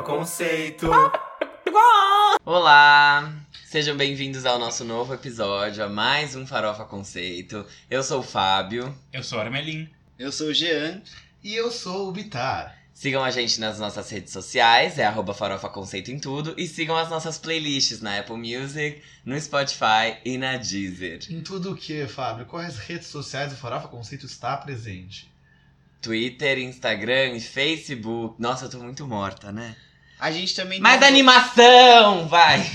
Farofa Conceito. Olá! Sejam bem-vindos ao nosso novo episódio, a mais um Farofa Conceito. Eu sou o Fábio. Eu sou a Armelin. Eu sou o Jean. E eu sou o Bitar. Sigam a gente nas nossas redes sociais, é arroba Farofa Conceito em tudo. E sigam as nossas playlists na Apple Music, no Spotify e na Deezer. Em tudo o que, Fábio? Quais redes sociais o Farofa Conceito está presente? Twitter, Instagram e Facebook. Nossa, eu tô muito morta, né? A gente também Mais animação, vai!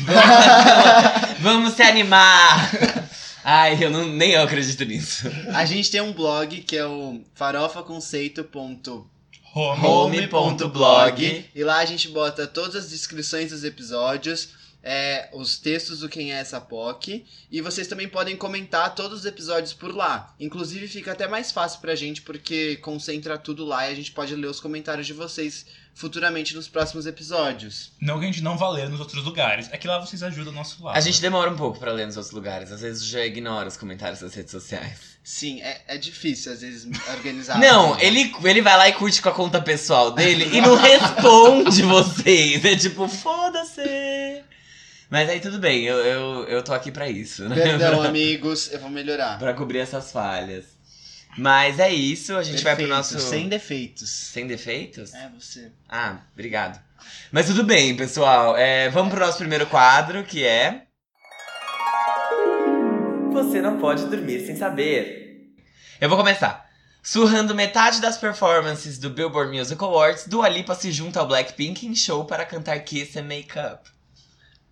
Vamos se animar! Ai, eu não, nem eu acredito nisso. A gente tem um blog que é o farofaconceito.home.blog Home.blog. e lá a gente bota todas as descrições dos episódios, é, os textos do Quem é essa POC e vocês também podem comentar todos os episódios por lá. Inclusive fica até mais fácil pra gente porque concentra tudo lá e a gente pode ler os comentários de vocês futuramente nos próximos episódios. Não que a gente não vá ler nos outros lugares. É que lá vocês ajudam o nosso lado. A gente demora um pouco pra ler nos outros lugares. Às vezes já ignora os comentários das redes sociais. Sim, é, é difícil às vezes organizar. Não, ele, ele vai lá e curte com a conta pessoal dele e não responde vocês. É tipo, foda-se. Mas aí tudo bem, eu, eu, eu tô aqui pra isso, né? Perdão, amigos, eu vou melhorar. pra cobrir essas falhas. Mas é isso, a gente vai pro Perfeito, nosso. Sem defeitos. Sem defeitos? É você. Ah, obrigado. Mas tudo bem, pessoal. É, vamos pro nosso primeiro quadro, que é. Você não pode dormir sem saber. Eu vou começar. Surrando metade das performances do Billboard Music Awards, Dua Lipa se junta ao Blackpink em show para cantar Kiss and Make Up.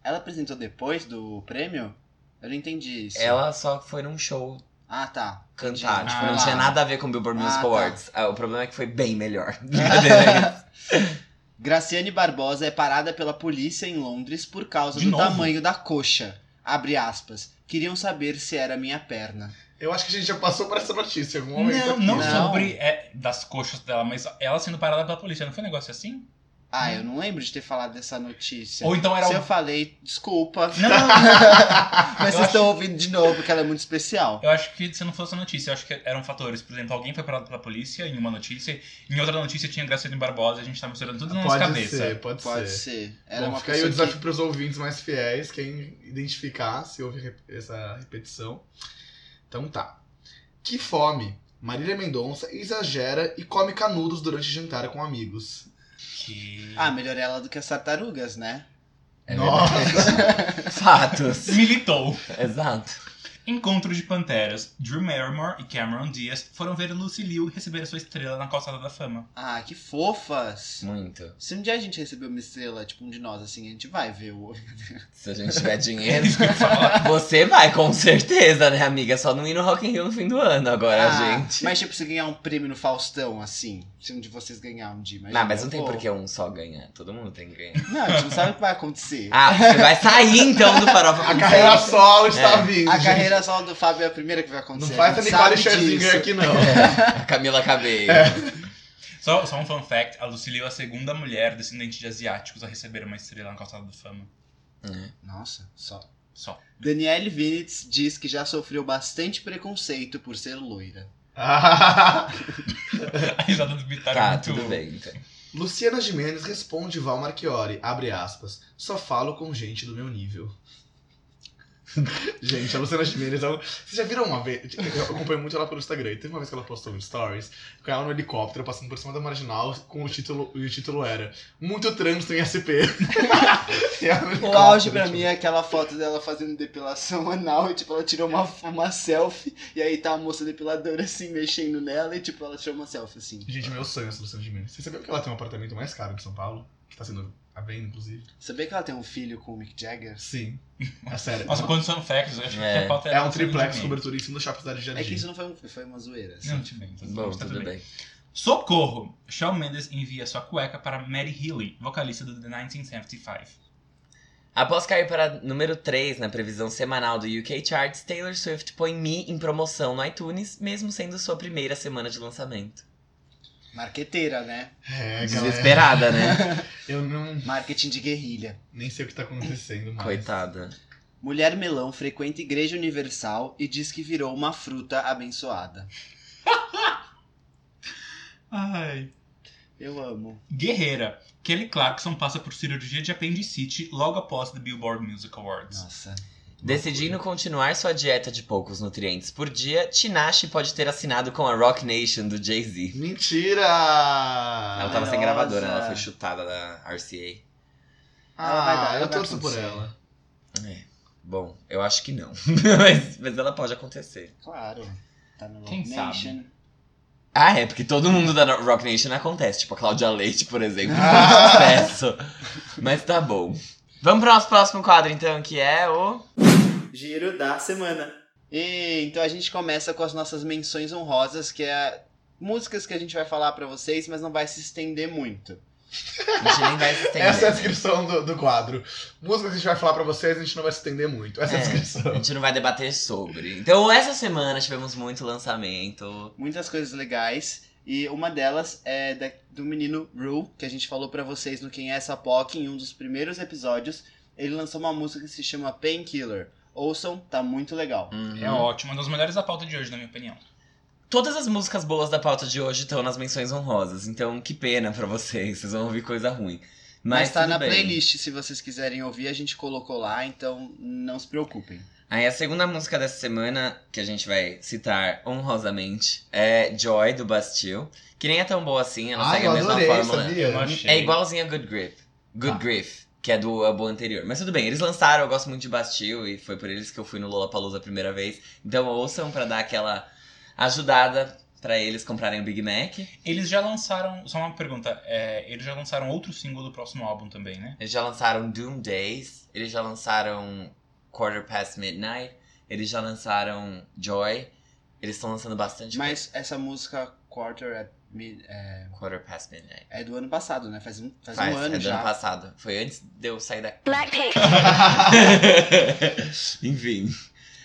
Ela apresentou depois do prêmio? Eu não entendi isso. Ela só foi num show Ah, tá. cantar. Entendi. Tipo, Ah. não tinha nada a ver com o Billboard Ah, Music tá. Awards. Ah, o problema é que foi bem melhor. Brincadeira. Graciane Barbosa é parada pela polícia em Londres por causa De do novo? tamanho da coxa. Abre aspas. Queriam saber se era minha perna. Eu acho que a gente já passou por essa notícia em algum momento. Não, não, Não. sobre é, das coxas dela, mas ela sendo parada pela polícia. Não foi um negócio assim? Ah, eu não lembro de ter falado dessa notícia. Ou então era Se o- eu falei, desculpa. Não, não, não. Mas Eu vocês estão ouvindo de novo, porque ela é muito especial. Eu acho que se não fosse a notícia, eu acho que eram fatores. Por exemplo, alguém foi parado pela polícia em uma notícia, em outra notícia tinha Graciane Barbosa, a gente tá misturando tudo na nossa Pode cabeça. ser, pode, Pode ser. ser. Era Bom, uma fica aí o desafio que... para os ouvintes mais fiéis, quem identificar se houve rep- essa repetição. Então tá. Que fome. Marília Mendonça exagera e come canudos durante jantar com amigos. Que... Ah, melhor ela do que as tartarugas, né? É Nossa! Fatos. Militou. Exato. Encontro de panteras. Drew Barrymore e Cameron Diaz foram ver Lucy Liu receber sua estrela na calçada da fama. Ah, que fofas. Muito. Se um dia a gente receber uma estrela, tipo um de nós, assim, a gente vai ver o. Se a gente tiver dinheiro. Você vai, com certeza, né, amiga? Só não ir no Rock in Rio no fim do ano agora, Ah, gente. Mas tipo, se ganhar um prêmio no Faustão, assim, se um de vocês ganhar um dia, Não, mas não tem por que um só ganhar. Todo mundo tem que ganhar. Não, a gente não sabe o que vai acontecer. Ah, você vai sair então do Farofa A carreira solo está É. vindo. a gente. carreira solo do Fábio é a primeira que vai Não acontecer. faz a Nicole Scherzinger disso. aqui, não. A Camila Cabello. Só, só um fun fact, a Lucy Liu é a segunda mulher descendente de asiáticos a receber uma estrela na calçada da fama. É. Nossa, só. Só. Danielle Vinitz diz que já sofreu bastante preconceito por ser loira. A risada do Bitar é Tá, muito... tudo bem, então. Luciana Gimenez responde Val Marchiori, abre aspas, só falo com gente do meu nível. gente, a Luciana Gimenez, ela... vocês já viram uma vez, eu acompanho muito ela pelo Instagram, e teve uma vez que ela postou um stories, com ela no helicóptero, passando por cima da marginal, com o título, e o título era, muito trânsito em SP. O auge pra tipo, mim é aquela foto dela fazendo depilação anal e, tipo, ela tirou uma, uma selfie e aí tá a moça depiladora, assim, mexendo nela e, tipo, ela tirou uma selfie, assim. Gente, meu sonho é essa Luciana Gimenez. Você sabia que ela tem um apartamento mais caro de São Paulo? Que tá sendo à venda, inclusive? Sabia que ela tem um filho com o Mick Jagger? Sim. É sério. Nossa, quantos fun facts? Eu acho É. que a pauta É um triplex cobertura em cima do shopping de Jardim. É que isso não foi, um, foi uma zoeira. assim. Não, tudo bem. Tudo, Bom, tá tudo bem. Socorro! Shawn Mendes envia sua cueca para Mary Healy, vocalista do The 1975. Após cair para número 3 na previsão semanal do UK Charts, Taylor Swift põe Me em promoção no iTunes, mesmo sendo sua primeira semana de lançamento. Marqueteira, né? É, galera. Desesperada, né? Eu não. Marketing de guerrilha. Nem sei o que tá acontecendo mais. Coitada. Mulher melão frequenta Igreja Universal e diz que virou uma fruta abençoada. Ai. Eu amo. Guerreira. Kelly Clarkson passa por cirurgia de apendicite logo após The Billboard Music Awards. Nossa. Decidindo continuar sua dieta de poucos nutrientes por dia, Tinashe pode ter assinado com a Rock Nation do Jay-Z. Mentira! Ela tava sem Nossa. gravadora, ela foi chutada da RCA. Ela vai dar, Ah, ela eu vai torço por acontecer. ela. É. Bom, eu acho que não. mas, mas ela pode acontecer. Claro. Tá no Quem Rock Nation. Ah, é, porque todo mundo da Rock Nation acontece. Tipo, a Cláudia Leite, por exemplo. Ah. Sucesso. Mas tá bom. Vamos pro nosso próximo quadro, então, que é o. Giro da semana. E então a gente começa com as nossas menções honrosas, que é músicas que a gente vai falar pra vocês, mas não vai se estender muito. A gente nem vai se estender. Essa é a descrição do, do quadro. Música que a gente vai falar pra vocês, a gente não vai se estender muito. Essa é, a É, descrição. a gente não vai debater sobre. Então, essa semana tivemos muito lançamento. Muitas coisas legais. E uma delas é da- do menino Rue, que a gente falou pra vocês no Quem é essa POC em um dos primeiros episódios. Ele lançou uma música que se chama Painkiller. Ouçam, tá muito legal. Uhum. É ótimo, uma das melhores da pauta de hoje, na minha opinião. Todas as músicas boas da pauta de hoje estão nas menções honrosas. Então, que pena pra vocês. Vocês vão ouvir coisa ruim. Mas, Mas, tá na bem. playlist, se vocês quiserem ouvir, a gente colocou lá, então não se preocupem. Aí a segunda música dessa semana, que a gente vai citar honrosamente, é Joy, do Bastille. Que nem é tão boa assim, ela Ai, segue eu a mesma fórmula. sabia? Eu não achei. É igualzinha a Good Grip. Good Ah. Grief, que é do álbum anterior. Mas tudo bem, eles lançaram, eu gosto muito de Bastille, e foi por eles que eu fui no Lollapalooza a primeira vez. Então ouçam pra dar aquela ajudada pra eles comprarem o Big Mac. Eles já lançaram. Só uma pergunta. é, eles já lançaram outro single do próximo álbum também, né? Eles já lançaram Doom Days, eles já lançaram Quarter Past Midnight, eles já lançaram Joy. Eles estão lançando bastante Mas essa música Quarter at Mid, é, coisa. Quarter Past Midnight. é do ano passado, né? Faz um, faz Faz, um ano é do já. ano passado. Foi antes de eu sair da Blackpink. enfim.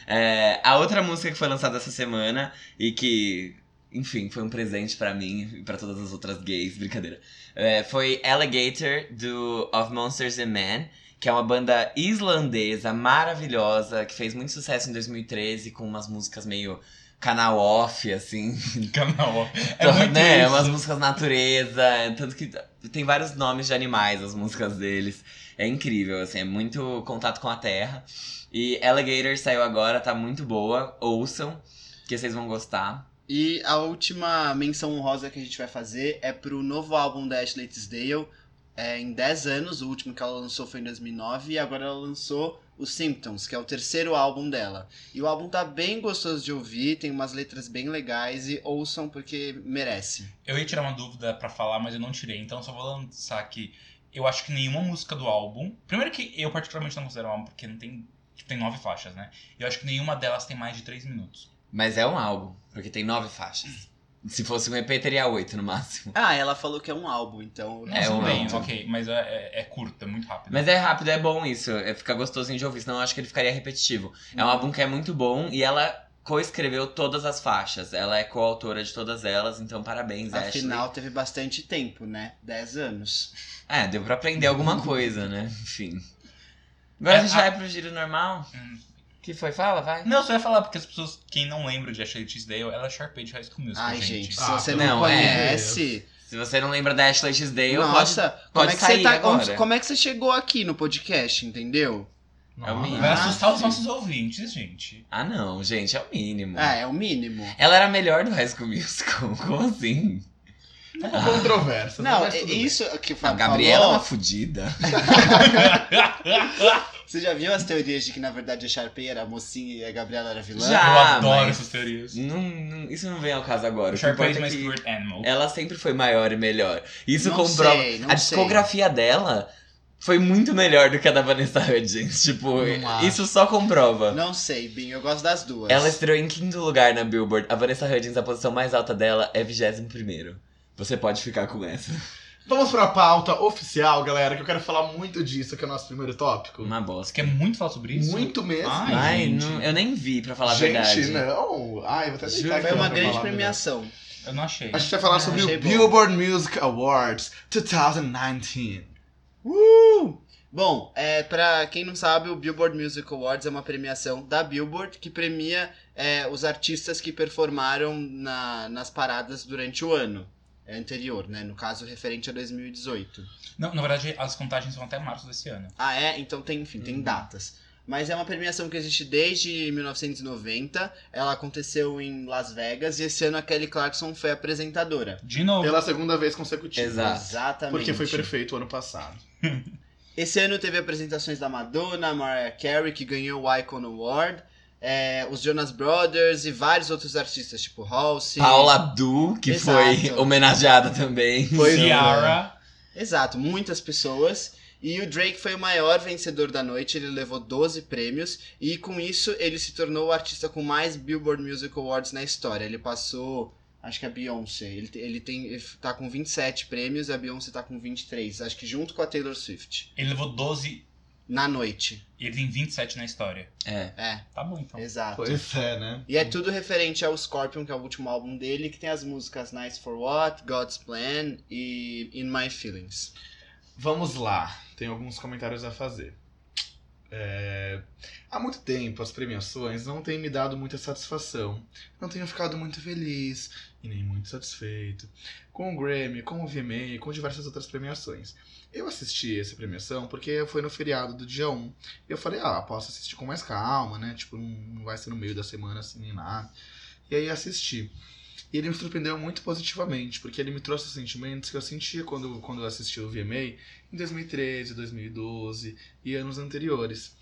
É, a outra música que foi lançada essa semana e que, enfim, foi um presente pra mim e pra todas as outras gays, brincadeira. é, foi Alligator do Of Monsters and Men, que é uma banda islandesa maravilhosa que fez muito sucesso em 2013 com umas músicas meio canal off, assim. Canal. É Então, muito né, isso. umas músicas natureza, tanto que tem vários nomes de animais as músicas deles. É incrível, assim, é muito contato com a terra. E Alligator saiu agora, tá muito boa. Ouçam, que vocês vão gostar. E a última menção honrosa que a gente vai fazer é pro novo álbum da Ashley Tisdale, é, em 10 anos. O último que ela lançou foi em 2009 e agora ela lançou o Symptoms, que é o terceiro álbum dela. E o álbum tá bem gostoso de ouvir, tem umas letras bem legais e ouçam porque merece. Eu ia tirar uma dúvida pra falar, mas eu não tirei, então só vou lançar aqui. Eu acho que nenhuma música do álbum. Primeiro que eu particularmente não considero um álbum, porque não tem. Tipo, tem nove faixas, né? Eu acho que nenhuma delas tem mais de três minutos. Mas é um álbum, porque tem nove faixas. Se fosse um EP, teria oito no máximo. Ah, ela falou que é um álbum, então. Não, É um bem, álbum. ok, mas é, é, é curto, é muito rápido. Mas é rápido, é bom isso. É, fica gostosinho de ouvir, senão eu acho que ele ficaria repetitivo. É um álbum que é muito bom e ela coescreveu todas as faixas. Ela é coautora de todas elas, então parabéns, Ashley. Afinal, teve bastante tempo, né? 10 anos. É, deu pra aprender alguma coisa, né? Enfim. Agora É, a gente a- vai pro giro normal. Hum. Que foi? Fala, vai. Não, só ia falar, porque as pessoas, quem não lembra de Ashley Tisdale, ela é Sharpay de High School Musical, Ai, gente. gente, se Ah, você não, não, é. conhece. Se você não lembra da Ashley Tisdale, Nossa, como, pode é que sair você tá, agora. como, como é que você chegou aqui no podcast, entendeu? É o mínimo. Vai Ah, assustar os nossos ouvintes, gente. pode... Ah, não, gente, é o mínimo. Ah, é o mínimo. Ela era a melhor do High School Musical. Como assim? Um pouco controverso. Não, mas é tudo bem. isso que A Gabriela é falou. uma fudida. Você já viu as teorias de que na verdade a Sharpay era a mocinha e a Gabriela era a vilã? Já. eu adoro mas- essas teorias. Não- não- isso não vem ao caso agora. O que Sharpay is importa my é que spirit animal. ela sempre foi maior e melhor. Isso Não comprova. sei, não a sei. discografia dela foi muito melhor do que a da Vanessa Hudgens. Tipo, Não isso só comprova. Não sei, Binho, eu gosto das duas. Ela estreou em quinto lugar na Billboard. A Vanessa Hudgens, a posição mais alta dela é 21 primeiro. Você pode ficar com essa. Vamos pra pauta oficial, galera, que eu quero falar muito disso, que é o nosso primeiro tópico. Uma Você bosta. quer muito falar sobre isso? Muito mesmo. Ai, Ai, gente. não- eu nem vi, pra falar Gente, a verdade. não. Ai, vou até aqui Foi uma grande melhor. premiação. Eu não achei. A gente vai falar Ah, sobre o bom. Billboard Music Awards 2019. Uh! Bom, é, pra quem não sabe, o Billboard Music Awards é uma premiação da Billboard que premia é, os artistas que performaram na- nas paradas durante o ano. Anterior, né? No caso, referente a 2018. Não, na verdade, as contagens são até março desse ano. Ah, é? Então tem, enfim, tem Uhum. datas. Mas é uma premiação que existe desde 1990. Ela aconteceu em Las Vegas e esse ano a Kelly Clarkson foi apresentadora. De novo. Pela segunda vez consecutiva. Exato. Exatamente. Porque foi perfeito o ano passado. Esse ano teve apresentações da Madonna, Mariah Carey, que ganhou o Icon Award, é, os Jonas Brothers e vários outros artistas, tipo Halsey. Paula Abdul, que Exato. foi homenageada também. É. Ciara. Exato, muitas pessoas. E o Drake foi o maior vencedor da noite, ele levou 12 prêmios e com isso ele se tornou o artista com mais Billboard Music Awards na história. Ele passou, acho que a Beyoncé, ele, ele, tem, ele tá com 27 prêmios e a Beyoncé tá com 23, acho que junto com a Taylor Swift, Ele levou 12 na noite. e ele tem 27 na história. É. É, Tá bom, então. exato. Pois é, né? E é tudo referente ao Scorpion, que é o último álbum dele, que tem as músicas Nice for What, God's Plan e In My Feelings. Vamos lá, tem alguns comentários a fazer. É, Há muito tempo as premiações não têm me dado muita satisfação. Não tenho ficado muito feliz e nem muito satisfeito com o Grammy, com o VMA com diversas outras premiações. Eu assisti essa premiação porque foi no feriado do dia 1. E eu falei, ah, posso assistir com mais calma, né? Tipo, não vai ser no meio da semana assim nem nada. E aí assisti. E ele me surpreendeu muito positivamente, porque ele me trouxe sentimentos que eu sentia quando, quando eu assisti o VMA em 2013, 2012 e anos anteriores.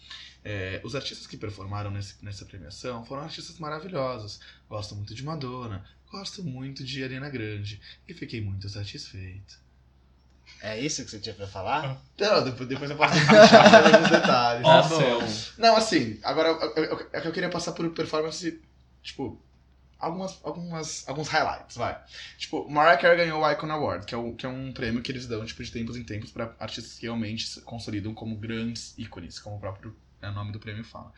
É, os artistas que performaram nesse- nessa premiação foram artistas maravilhosos. Gosto muito de Madonna, gosto muito de Ariana Grande e fiquei muito satisfeito. É isso que você tinha pra falar? Não, depois, depois eu posso deixar alguns detalhes. Tá bom. céu. Não, assim, agora eu- eu- eu- é que eu queria passar por performance, tipo, algumas, algumas, alguns highlights, vai. Tipo, Mariah Carey ganhou o Icon Award, que é, o, que é um prêmio que eles dão, tipo, de tempos em tempos pra artistas que realmente se consolidam como grandes ícones, como o próprio né, nome do prêmio fala.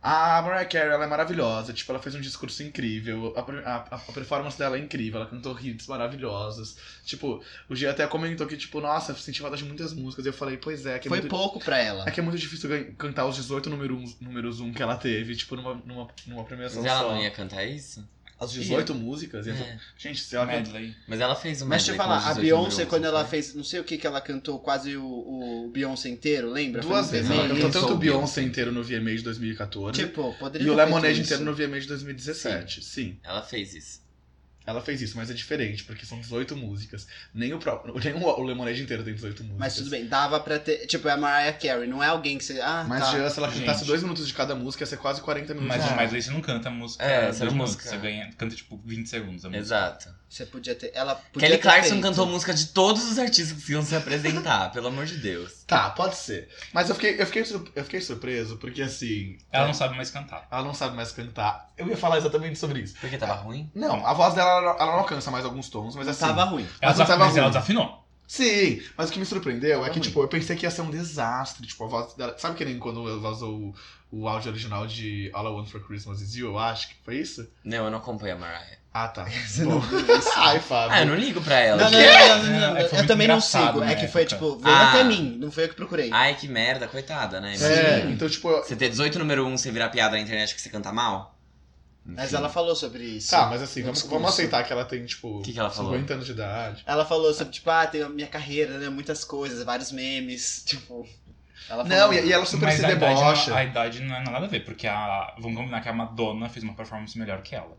A Mariah Carey, ela é maravilhosa, tipo, ela fez um discurso incrível, a, a, a performance dela é incrível, ela cantou hits maravilhosos. Tipo, o Gia até comentou que, tipo, nossa, eu senti falta de muitas músicas, e eu falei, pois é, que é Foi muito... pouco pra ela. É que é muito difícil cantar os 18 números, números 1 que ela teve, tipo, numa, numa, numa premiação Mas ela só. não ia cantar isso? As 18 músicas? ia- É. Gente, se ela canta... Medley. Mas ela fez uma Mas deixa eu falar, a os 18 Beyoncé, quando ela foi? fez, não sei o que, que ela cantou quase o, o Beyoncé inteiro, lembra? Foi Duas vezes. Ela cantou tanto o Beyoncé. Inteiro no VMA de 2014 Tipo, poderia e o Lemonade inteiro no VMA de 2017. Sim. Ela fez isso. Ela fez isso, mas é diferente, porque são 18 músicas. Nem o próprio. Nem o, o Lemonade inteiro tem 18 músicas. Mas tudo bem, dava pra ter. Tipo, é a Mariah Carey, não é alguém que você. Ah, Mas tá. se ela cantasse dois minutos de cada música, ia ser quase 40 minutos. Mas música. Medley você não canta a música. É, música. Você ganha, canta tipo 20 segundos a música. Exato. Você podia ter. Ela podia Kelly ter Clarkson feito. cantou música de todos os artistas que iam se apresentar, pelo amor de Deus. Tá, pode ser. Mas eu fiquei, eu fiquei, eu fiquei surpreso, porque assim. Ela é, não sabe mais cantar. ela não sabe mais cantar. Eu ia falar exatamente sobre isso. Porque tava ruim? Não, a voz dela ela, ela não alcança mais alguns tons, mas assim. tava ruim. Ela desaf- tava mas ela ruim. desafinou. Sim, mas o que me surpreendeu é que, ruim. tipo, eu pensei que ia ser um desastre. Tipo, a voz dela. Sabe que nem quando vazou o, o áudio original de All I Want for Christmas Is You, eu acho que foi isso? Não, eu não acompanho a Mariah. Ah, tá. Você Bom. não isso? Ai, Fábio. Ah, eu não ligo pra ela. Não, não, não, não, não, não, É, foi Eu também não sigo. É na que foi, época. tipo, veio Ah. até mim. Não foi eu que procurei. Ai, que merda, coitada, né? É, então, tipo. eu- Você ter 18 número 1, você virar piada na internet que você canta mal? Mas Enfim. ela falou sobre isso. Tá, mas assim, No vamos, discurso. vamos aceitar que ela tem, tipo, Que que ela falou? 50 anos de idade. Ela falou sobre, tipo, ah, tem a minha carreira, né? Muitas coisas, vários memes. Tipo. Ela Não, falou- e, e ela super Mas se a idade, debocha. não, a idade não é nada a ver, porque a. Vamos combinar que a Madonna fez uma performance melhor que ela.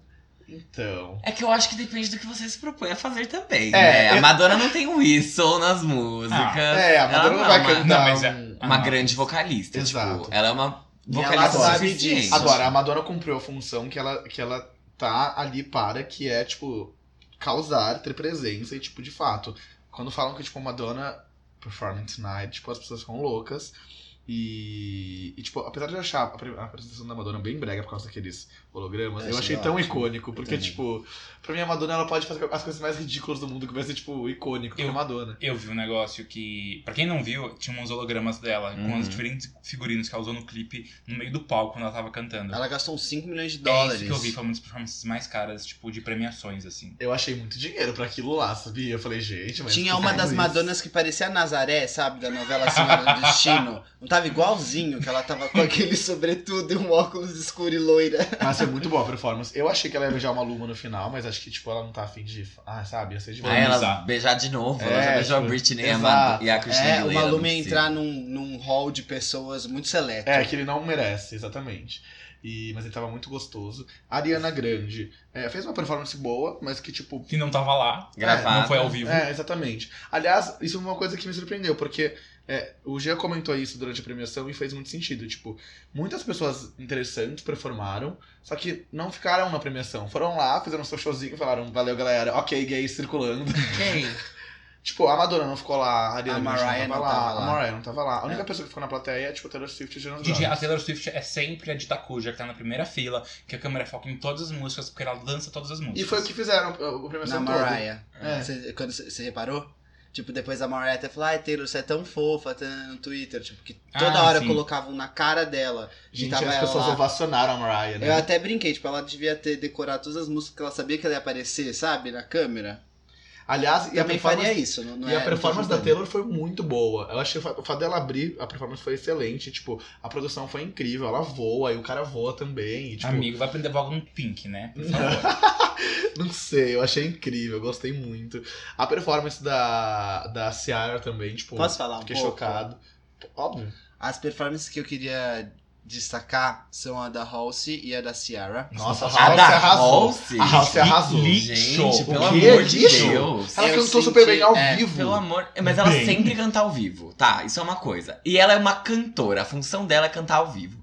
Então. É que eu acho que depende do que você se propõe a fazer também, É, né? A eu- Madonna não tem whistle nas músicas. É, a Madonna não vai é uma- cantar. Não, mas é- um- Uma Ah, grande vocalista, Exato. tipo, ela é uma ela vocalista sabe suficiente. disso. Agora, a Madonna cumpriu a função que ela, que ela tá ali para, que é, tipo, causar, ter presença e, tipo, de fato. Quando falam que, tipo, a Madonna performing tonight, tipo, as pessoas ficam loucas. E, e, tipo, apesar de eu achar a apresentação da Madonna bem brega por causa daqueles hologramas, Eu eu achei tão ótimo. icônico, porque, tipo, pra mim a Madonna ela pode fazer as coisas mais ridículas do mundo, que vai ser, tipo, icônico, porque Eu- é Madonna. Eu vi um negócio que, pra quem não viu, tinha uns hologramas dela com Uhum. os diferentes figurinos que ela usou no clipe no meio do palco quando ela tava cantando. Ela gastou uns 5 milhões de É dólares. isso que eu vi, foi uma das performances mais caras, tipo, de premiações, assim. Eu achei muito dinheiro pra aquilo lá, sabia? Eu falei, gente, mas. Tinha uma que das isso? Madonas que parecia a Nazaré, sabe? Da novela Senhora do Destino. Não tava igualzinho, que ela tava com aquele sobretudo e um óculos escuro e loira. Mas foi muito boa a performance. Eu achei que ela ia beijar uma Luma no final, mas acho que, tipo, ela não tá afim de. Ah, sabe? Ia ser de Aí ela beijar de novo, ela É, já beijou a tipo, Britney e a, exato. Ma- e a Christina É, Aguilera. uma Lume ia entrar num, num hall de pessoas muito seleto. É, que ele não merece, exatamente. E, mas ele tava muito gostoso. A Ariana Grande é, fez uma performance boa, mas que, tipo. Que não tava lá. Gravada. Não foi ao vivo. É, exatamente. Aliás, isso é uma coisa que me surpreendeu, porque é, o Gia comentou isso durante a premiação e fez muito sentido. Tipo, muitas pessoas interessantes performaram, só que não ficaram na premiação. Foram lá, fizeram seu showzinho e falaram, valeu galera, ok, gays circulando. Quem? tipo, a Madonna não ficou lá, a Ariana A Mariah não tava, não lá, tava lá. a Mariah não tava lá. A única É. pessoa que ficou na plateia é, tipo, a Taylor Swift e Jonas Gente, a. Taylor Swift é sempre a de Takuja, que tá na primeira fila, que a câmera foca em todas as músicas, porque ela dança todas as músicas. E foi o que fizeram, Na premiação toda. Mariah. É. Você- quando você reparou? Tipo, depois a Mariah até falou, ai, Taylor, você é tão fofa no Twitter. Tipo, que toda Ah, hora sim. colocavam na cara dela. Gente, tava as pessoas lá. ovacionaram a Mariah, né? Eu até brinquei, tipo, ela devia ter decorado todas as músicas que ela sabia que ela ia aparecer, sabe? Na câmera. Aliás, e a Também performance... faria isso, não, não E é, a performance da. Taylor foi muito boa. Eu achei o fa- o fato dela abrir, a performance foi excelente. Tipo, a produção foi incrível. Ela voa e o cara voa também. E, tipo, Amigo, vai aprender vogal no Pink, né? Por favor. não sei, eu achei incrível, eu gostei muito. A performance da, da Ciara também, tipo, Posso falar um fiquei pouco? chocado. Óbvio. As performances que eu queria destacar são a da Halsey e a da Ciara. Nossa, a A Halsey da arrasou. Halsey? A Halsey arrasou. Li- Gente, pelo amor de Lixo? Deus. Ela Eu cantou senti- super bem ao é, vivo. Pelo amor. Mas ela Bem. sempre canta ao vivo, tá? Isso é uma coisa. E ela é uma cantora, a função dela é cantar ao vivo.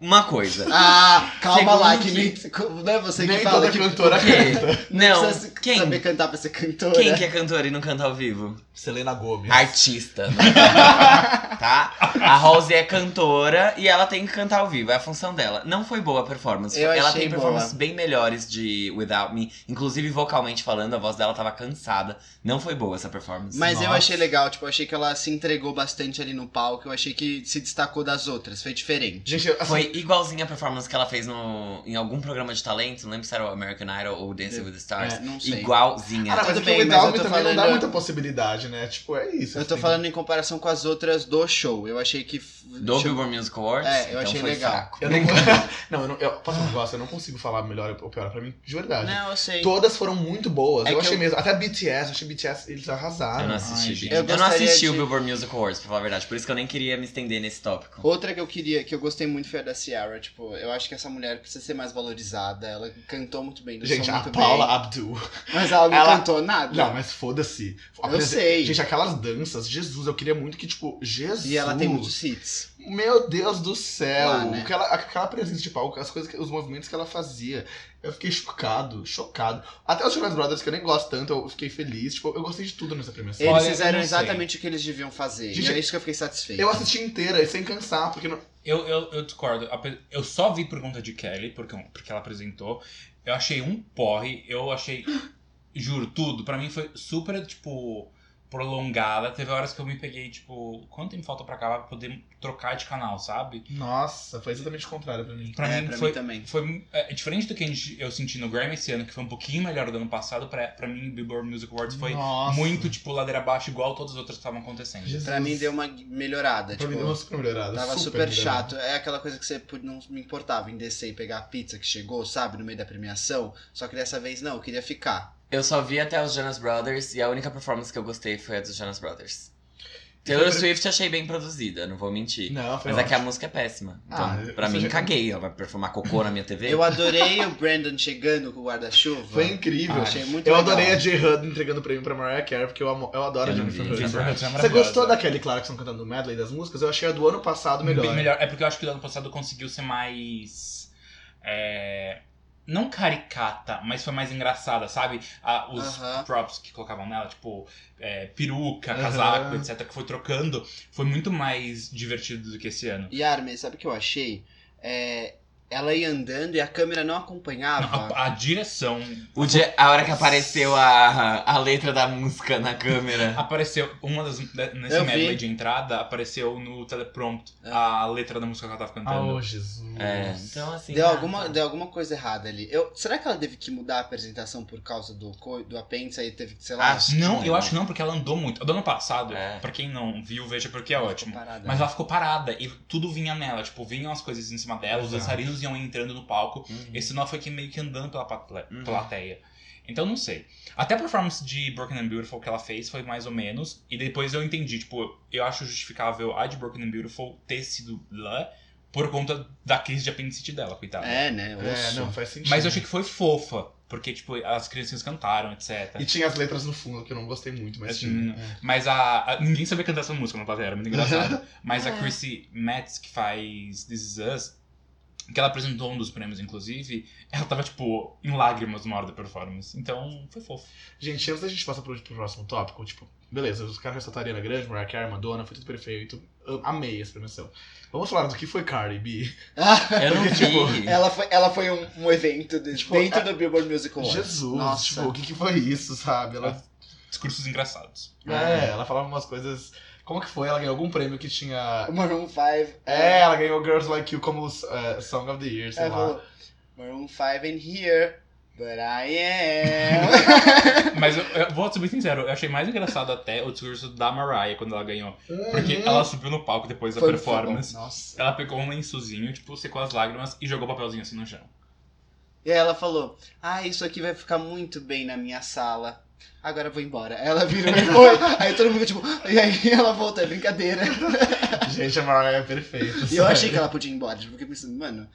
Uma coisa. Ah, calma lá, que que- nem, não é você Nem que fala toda que cantora O quê? canta. Não, precisa quem? saber cantar pra ser cantora. Quem que é cantora e não canta ao vivo? Selena Gomez. Artista. não canta, tá? A Rose é cantora e ela tem que cantar ao vivo. É a função dela. Não foi boa a performance. Eu ela achei tem performances boa. bem melhores de Without Me. Inclusive, vocalmente falando, a voz dela tava cansada. Não foi boa essa performance. Mas eu Nossa. achei legal, tipo, eu achei que ela se entregou bastante ali no palco, eu achei que se destacou das outras, foi diferente. Gente, assim, Foi igualzinha a performance que ela fez no, em algum programa de talento, não lembro se era o American Idol ou Dancing with the Stars. É, não sei. Igualzinha. Ah, não, mas tudo é o bem, mas eu Me tô também não dá falando- muita possibilidade, né? Tipo, é isso. Eu tô assim. falando em comparação com as outras do show, eu achei que... Do show- Billboard Music Awards? É, eu então achei legal. fraco. Eu não, não, eu não, eu, posso um negócio, eu não consigo falar melhor ou pior pra mim, de verdade. Não, eu sei. Todas foram muito boas. É eu achei eu- mesmo. Até BTS, achei BTS, eles arrasaram. Eu não Ai, assisti, gente. gente. Eu Eu, não assisti o de- Billboard Music Awards, pra falar a verdade. Por isso que eu nem queria me estender nesse tópico. Outra que eu queria, que eu gostei muito foi a da Ciara, tipo, eu acho que essa mulher precisa ser mais valorizada, ela cantou muito bem, dançou Gente, a Paula bem, Abdul. mas ela não ela- cantou nada. Não, mas foda-se. Eu sei. Gente, aquelas danças, Jesus, eu queria muito que, tipo, Jesus. E ela tem muitos hits. Meu Deus do céu. Lá, né? aquela, aquela presença de palco, as coisas, que- os movimentos que ela fazia. Eu fiquei chocado, chocado. Até os Jonas Brothers, que eu nem gosto tanto, eu fiquei feliz. Tipo, eu gostei de tudo nessa premiação. Eles Olha, fizeram exatamente o que eles deviam fazer, Gente, e é isso que eu fiquei satisfeito. Eu assisti inteira, sem cansar, porque não, Eu, eu, eu discordo. Eu só vi por conta de Kelly, porque, porque ela apresentou. Eu achei um porre, eu achei. Juro, tudo. Pra mim foi super, tipo, prolongada. Teve horas que eu me peguei, tipo, quanto tempo falta pra acabar pra poder trocar de canal, sabe? Nossa, foi exatamente o contrário pra mim. Pra É, mim pra foi. mim também. Foi é, diferente do que a gente- eu senti no Grammy esse ano, que foi um pouquinho melhor do ano passado. Pra, pra mim, o Billboard Music Awards foi Nossa. muito, tipo, ladeira abaixo, igual todas as outras que estavam acontecendo. Jesus. Pra mim deu uma melhorada, Pra mim tipo, deu uma super melhorada. tava super, melhorada. chato. É aquela coisa que você não me importava em descer e pegar a pizza que chegou, sabe, no meio da premiação. Só que dessa vez não, eu queria ficar. Eu só vi até os Jonas Brothers e a única performance que eu gostei foi a dos Jonas Brothers. Taylor Swift achei bem produzida, não vou mentir. Não, foi Mas é que a música é péssima. Então, Ah, pra mim, já- caguei. Ela vai performar cocô na minha TV. Eu adorei o Brandon chegando com o guarda-chuva. Foi incrível. Ah, achei muito eu legal. adorei a J-Hud entregando o prêmio pra Mariah Carey, porque eu, amo, eu adoro Eu a não Jennifer vi. Hudson. Jennifer Hudson é Você maravilhosa. gostou da Kelly Clarkson cantando o medley das músicas? Eu achei a do ano passado melhor. Bem melhor. É porque eu acho que o ano passado conseguiu ser mais. é, não caricata, mas foi mais engraçada, sabe? Ah, os Aham. props que colocavam nela, tipo, é, peruca, casaco, etc., que foi trocando, foi muito mais divertido do que esse ano. E Armin, sabe o que eu achei? É, ela ia andando e a câmera não acompanhava. Não, a, a direção O dia- a hora que apareceu a, a letra da música na câmera. apareceu, uma das. de- Nesse Eu medley vi. de entrada, apareceu no teleprompter É. a letra da música que ela tava cantando. Oh, Jesus. É, então assim. Deu ah, alguma, deu alguma coisa errada ali. Eu, será que ela teve que mudar a apresentação por causa do, do apêndice aí? Teve que, sei lá. Que Não, não. eu acho que não, porque ela andou muito. Do ano passado, É. pra quem não viu, veja porque é ficou ótimo. parada, Mas né? ela ficou parada e tudo vinha nela. Tipo, vinham as coisas em cima dela, os Exato. Dançarinos iam entrando no palco. Uhum. Esse nó foi que meio que andando pela Uhum. plateia. Então não sei. Até a performance de Broken and Beautiful que ela fez foi mais ou menos. E depois eu entendi, tipo, eu acho justificável a de Broken and Beautiful ter sido lá por conta da crise de apendicite dela, coitada. É, né? É, Osso. não, faz sentido. Mas eu achei que foi fofa, porque, tipo, as criancinhas cantaram, etc. E tinha as letras no fundo que eu não gostei muito, mas Assim, tinha. É. Mas a, a- Ninguém sabia cantar essa música na plateia, era muito engraçado. Mas a Chrissy Metz, que faz This Is Us, que ela apresentou um dos prêmios, inclusive, ela tava, tipo, em lágrimas numa hora da performance. Então, foi fofo. Gente, antes da gente passar pro, pro próximo tópico, tipo, beleza, os caras ressaltaram a Ariana Grande, Mariah Carey, Madonna, foi tudo perfeito. Eu amei essa premiação. Vamos falar do que foi Cardi B. Eu não Porque, vi. tipo, Ela foi, ela foi um, um evento de- Tipo, dentro é- do Billboard Music Awards. Jesus, Nossa. tipo, o que, que foi isso, sabe? Ela, Discursos engraçados. é, ela falava umas coisas. Como que foi? Ela ganhou algum prêmio que tinha. Maroon 5. É, ela ganhou Girls Like You como eh, Song of the Year, sei Ela lá. falou, Maroon 5 in here, but I am. Mas eu, eu vou ser bem sincero, eu achei mais engraçado até o discurso da Mariah quando ela ganhou. Porque Uhum. ela subiu no palco depois da Foi- performance. Nossa. Ela pegou um lençozinho, tipo, secou as lágrimas e jogou o papelzinho assim no chão. E aí ela falou, ah, isso aqui vai ficar muito bem na minha sala. Agora eu vou embora. Ela virou e foi. Aí todo mundo, tipo, e aí ela voltou, é brincadeira. Gente, a Mariah é perfeita. E eu achei que ela podia ir embora. Tipo, porque eu pensei, mano,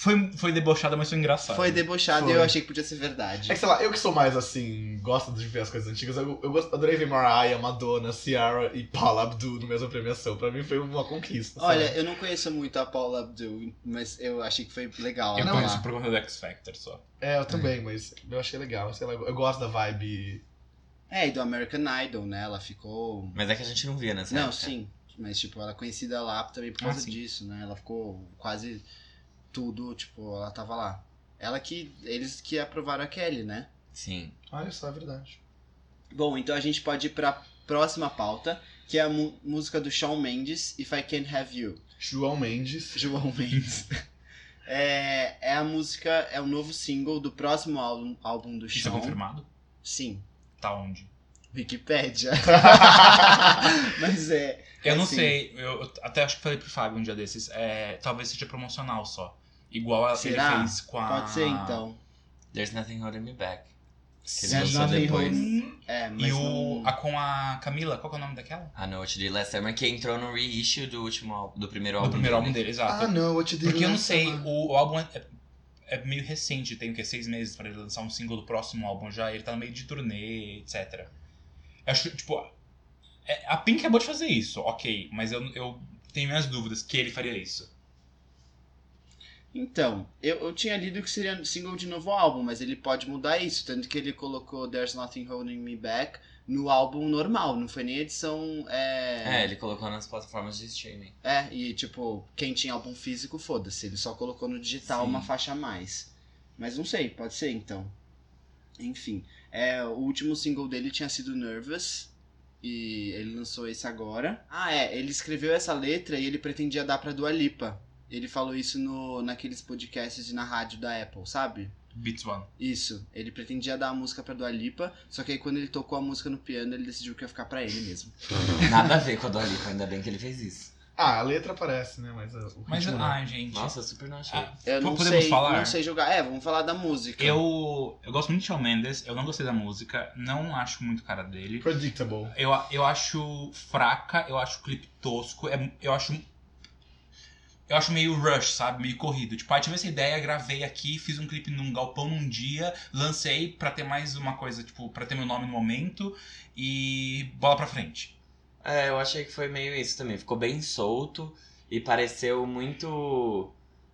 Foi, foi debochada, mas foi engraçado. foi debochado e eu achei que podia ser verdade. É que, sei lá, eu que sou mais assim, gosto de ver as coisas antigas, eu, eu gost- adorei ver Mariah, Madonna, Ciara e Paula Abdul na mesma premiação. Pra mim foi uma conquista. sabe? Olha, eu não conheço muito a Paula Abdul, mas eu achei que foi legal. Eu conheço lá. por conta do X Factor só. É, eu também, mas eu achei legal. Sei lá, eu gosto da vibe. É, e do American Idol, né? Ela ficou. Mas é que a gente não via nessa Não, época. sim. Mas, tipo, ela é conhecida lá também por causa Ah, disso, né? Ela ficou quase tudo, tipo, ela tava lá. Ela que. Eles que aprovaram a Kelly, né? Sim. Olha só, é verdade. Bom, então a gente pode ir pra próxima pauta, que é a música do Shawn Mendes, If I Can't Have You. João Mendes. João Mendes. é, é a música, é o novo single do próximo álbum, álbum do Isso é Shawn. confirmado? Sim, Tá onde? Wikipédia. Mas é. Eu não Assim. sei, eu eu até acho que falei pro Fábio um dia desses. É, talvez seja promocional só. Igual a, ele Será? fez com a. Pode ser então. There's nothing holding me back. Que ele There's lançou nothing depois. holding- É, mas E o, não- a, com a Camila, qual que é o nome daquela? I Know What You Did Last Summer, que entrou no reissue do último álbum, do primeiro Do álbum. primeiro álbum dele. exato. Ah, não, eu te digo. Porque eu não sei, o, o álbum é, é meio recente, tem o quê? Seis meses pra ele lançar um single do próximo álbum já. Ele tá no meio de turnê, etc. Eu acho que, tipo, é- a Pink acabou de fazer isso, ok, mas eu, eu tenho minhas dúvidas que ele faria isso. Então, eu, eu tinha lido que seria single de novo álbum, mas ele pode mudar isso. Tanto que ele colocou There's Nothing Holding Me Back no álbum normal, não foi nem edição. É, É, ele colocou nas plataformas de streaming. é e tipo, quem tinha álbum físico, foda-se. Ele só colocou no digital Sim. uma faixa a mais. Mas não sei, pode ser então. Enfim, é, o último single dele tinha sido Nervous. E ele lançou esse agora. Ah, é, ele escreveu essa letra e ele pretendia dar pra Dua Lipa. Ele falou isso no, naqueles podcasts na rádio da Apple, sabe? Beats One. Isso. Ele pretendia dar a música pra Dua Lipa, só que aí quando ele tocou a música no piano, ele decidiu que ia ficar pra ele mesmo. Nada a ver com a Dua Lipa, ainda bem que ele fez isso. Ah, a letra aparece, né? Mas o Mas, ritmo não. ai, gente. Nossa, eu super não achei. Ah, Eu não Podemos sei, falar? não sei jogar. É, vamos falar da música. Eu, eu gosto muito de Shawn Mendes, eu não gostei da música, não acho muito cara dele. Predictable. Eu, eu acho fraca, eu acho o clipe tosco, é- eu acho. Eu acho meio rush, sabe? Meio corrido. Tipo, ah, tive essa ideia, gravei aqui, fiz um clipe num galpão num dia, lancei pra ter mais uma coisa, tipo, pra ter meu nome no momento e bola pra frente. É, eu achei que foi meio isso também. Ficou bem solto e pareceu muito.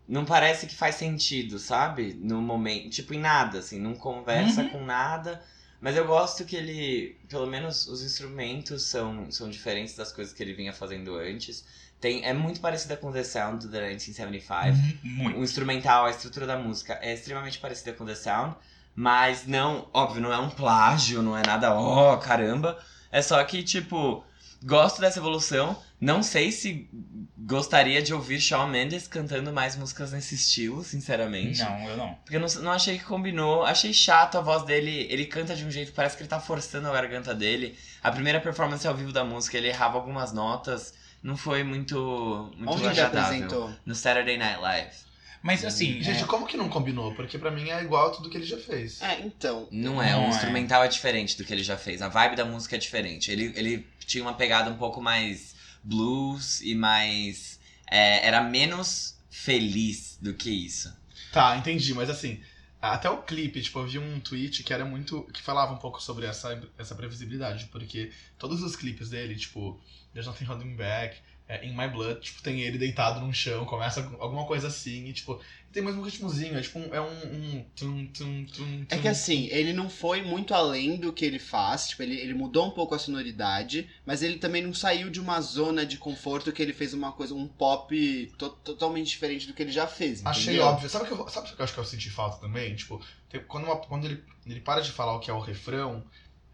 Não parece que faz sentido, sabe? No momento. Tipo, em nada, assim. Não conversa Uhum. com nada. Mas eu gosto que ele. Pelo menos os instrumentos são, são diferentes das coisas que ele vinha fazendo antes. Tem, é muito parecida com The Sound da 1975. Uhum, Muito. O instrumental, a estrutura da música é extremamente parecida com The Sound, mas não, óbvio, não é um plágio, não é nada, ó, caramba. É só que, tipo, gosto dessa evolução. Não sei se gostaria de ouvir Shawn Mendes cantando mais músicas nesse estilo, sinceramente. Não, eu não. Porque eu não, não achei que combinou. Achei chato a voz dele. Ele canta de um jeito, parece que ele tá forçando a garganta dele. A primeira performance ao vivo da música, ele errava algumas notas. Não foi muito, muito Onde ele agradável. apresentou? No Saturday Night Live. Mas assim, Gente, é, como que não combinou? Porque pra mim é igual a tudo que ele já fez. É, então. Não é, Não o é. instrumental é diferente do que ele já fez. A vibe da música é diferente. Ele, ele tinha uma pegada um pouco mais blues e mais. é, era menos feliz do que isso. Tá, entendi, mas assim, até o clipe, tipo, eu vi um tweet que era muito. que falava um pouco sobre essa, essa previsibilidade, porque todos os clipes dele, tipo, There's Nothing Holding Back, é, In My Blood, tipo, tem ele deitado num chão, começa alguma coisa assim, e tipo, tem mais um ritmozinho, é tipo, um, é um. um tum, tum, tum, É que assim, ele não foi muito além do que ele faz, tipo, ele, ele mudou um pouco a sonoridade, mas ele também não saiu de uma zona de conforto que ele fez uma coisa, um pop to- totalmente diferente do que ele já fez. Achei entendeu? óbvio. Sabe o que, eu, sabe que eu acho que eu senti falta também? Tipo, tem- quando, uma- quando ele, ele para de falar o que é o refrão,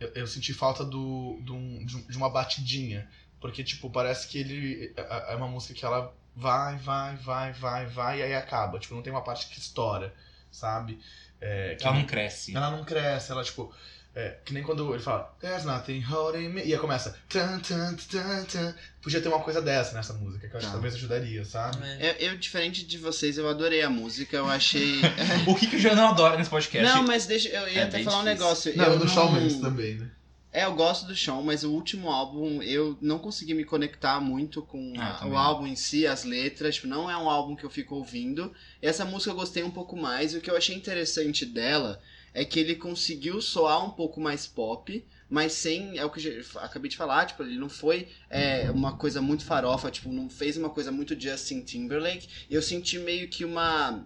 eu, eu senti falta do, do de uma batidinha. Porque, tipo, parece que ele. É é uma música que ela vai, vai, vai, vai, vai, e aí acaba. Tipo, não tem uma parte que estoura, sabe? É, que ela não cresce. ela não cresce, ela, tipo. É, que nem quando ele fala There's nothing holding me. E aí começa. Tan, tan, tan, tan. Podia ter uma coisa dessa nessa música, que eu acho que Tá. talvez ajudaria, sabe? Eu, eu, diferente de vocês, eu adorei a música, eu achei. O que, que o Janão adora nesse podcast? não, mas deixa. Eu ia É até falar um difícil. negócio. Não, eu do Shawn Mendes também, né? É, eu gosto do Shawn, mas o último álbum eu não consegui me conectar muito com Ah, a- o álbum em si, as letras. Tipo, não é um álbum que eu fico ouvindo. Essa música eu gostei um pouco mais. E o que eu achei interessante dela é que ele conseguiu soar um pouco mais pop, mas sem. É o que eu acabei de falar, tipo, ele não foi é, uma coisa muito farofa, tipo, não fez uma coisa muito Justin Timberlake. Eu senti meio que uma.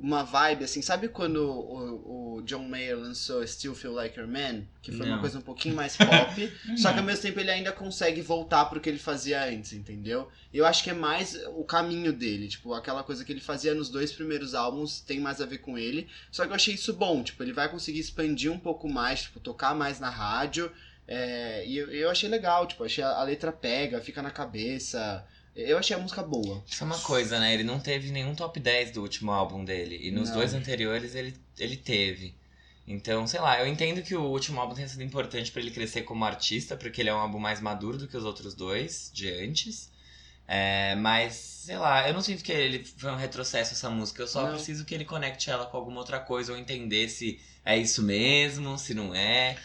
Uma vibe, assim, sabe quando o, o John Mayer lançou Still Feel Like Your Man? Que foi uma Não. coisa um pouquinho mais pop. Só que ao mesmo tempo ele ainda consegue voltar pro que ele fazia antes, entendeu? Eu acho que é mais o caminho dele, tipo, aquela coisa que ele fazia nos dois primeiros álbuns tem mais a ver com ele. Só que eu achei isso bom, tipo, ele vai conseguir expandir um pouco mais, tipo, tocar mais na rádio. é, e eu, eu achei legal, tipo, achei a, a letra pega, fica na cabeça. Eu achei a música boa. Isso é uma coisa, né? Ele não teve nenhum top 10 do último álbum dele. E nos Não. dois anteriores ele, ele teve. Então, sei lá, eu entendo que o último álbum tenha sido importante pra ele crescer como artista, porque ele é um álbum mais maduro do que os outros dois de antes. É, mas, sei lá, eu não sinto que ele foi um retrocesso essa música. Eu só Não. preciso que ele conecte ela com alguma outra coisa ou entender se é isso mesmo, se não é.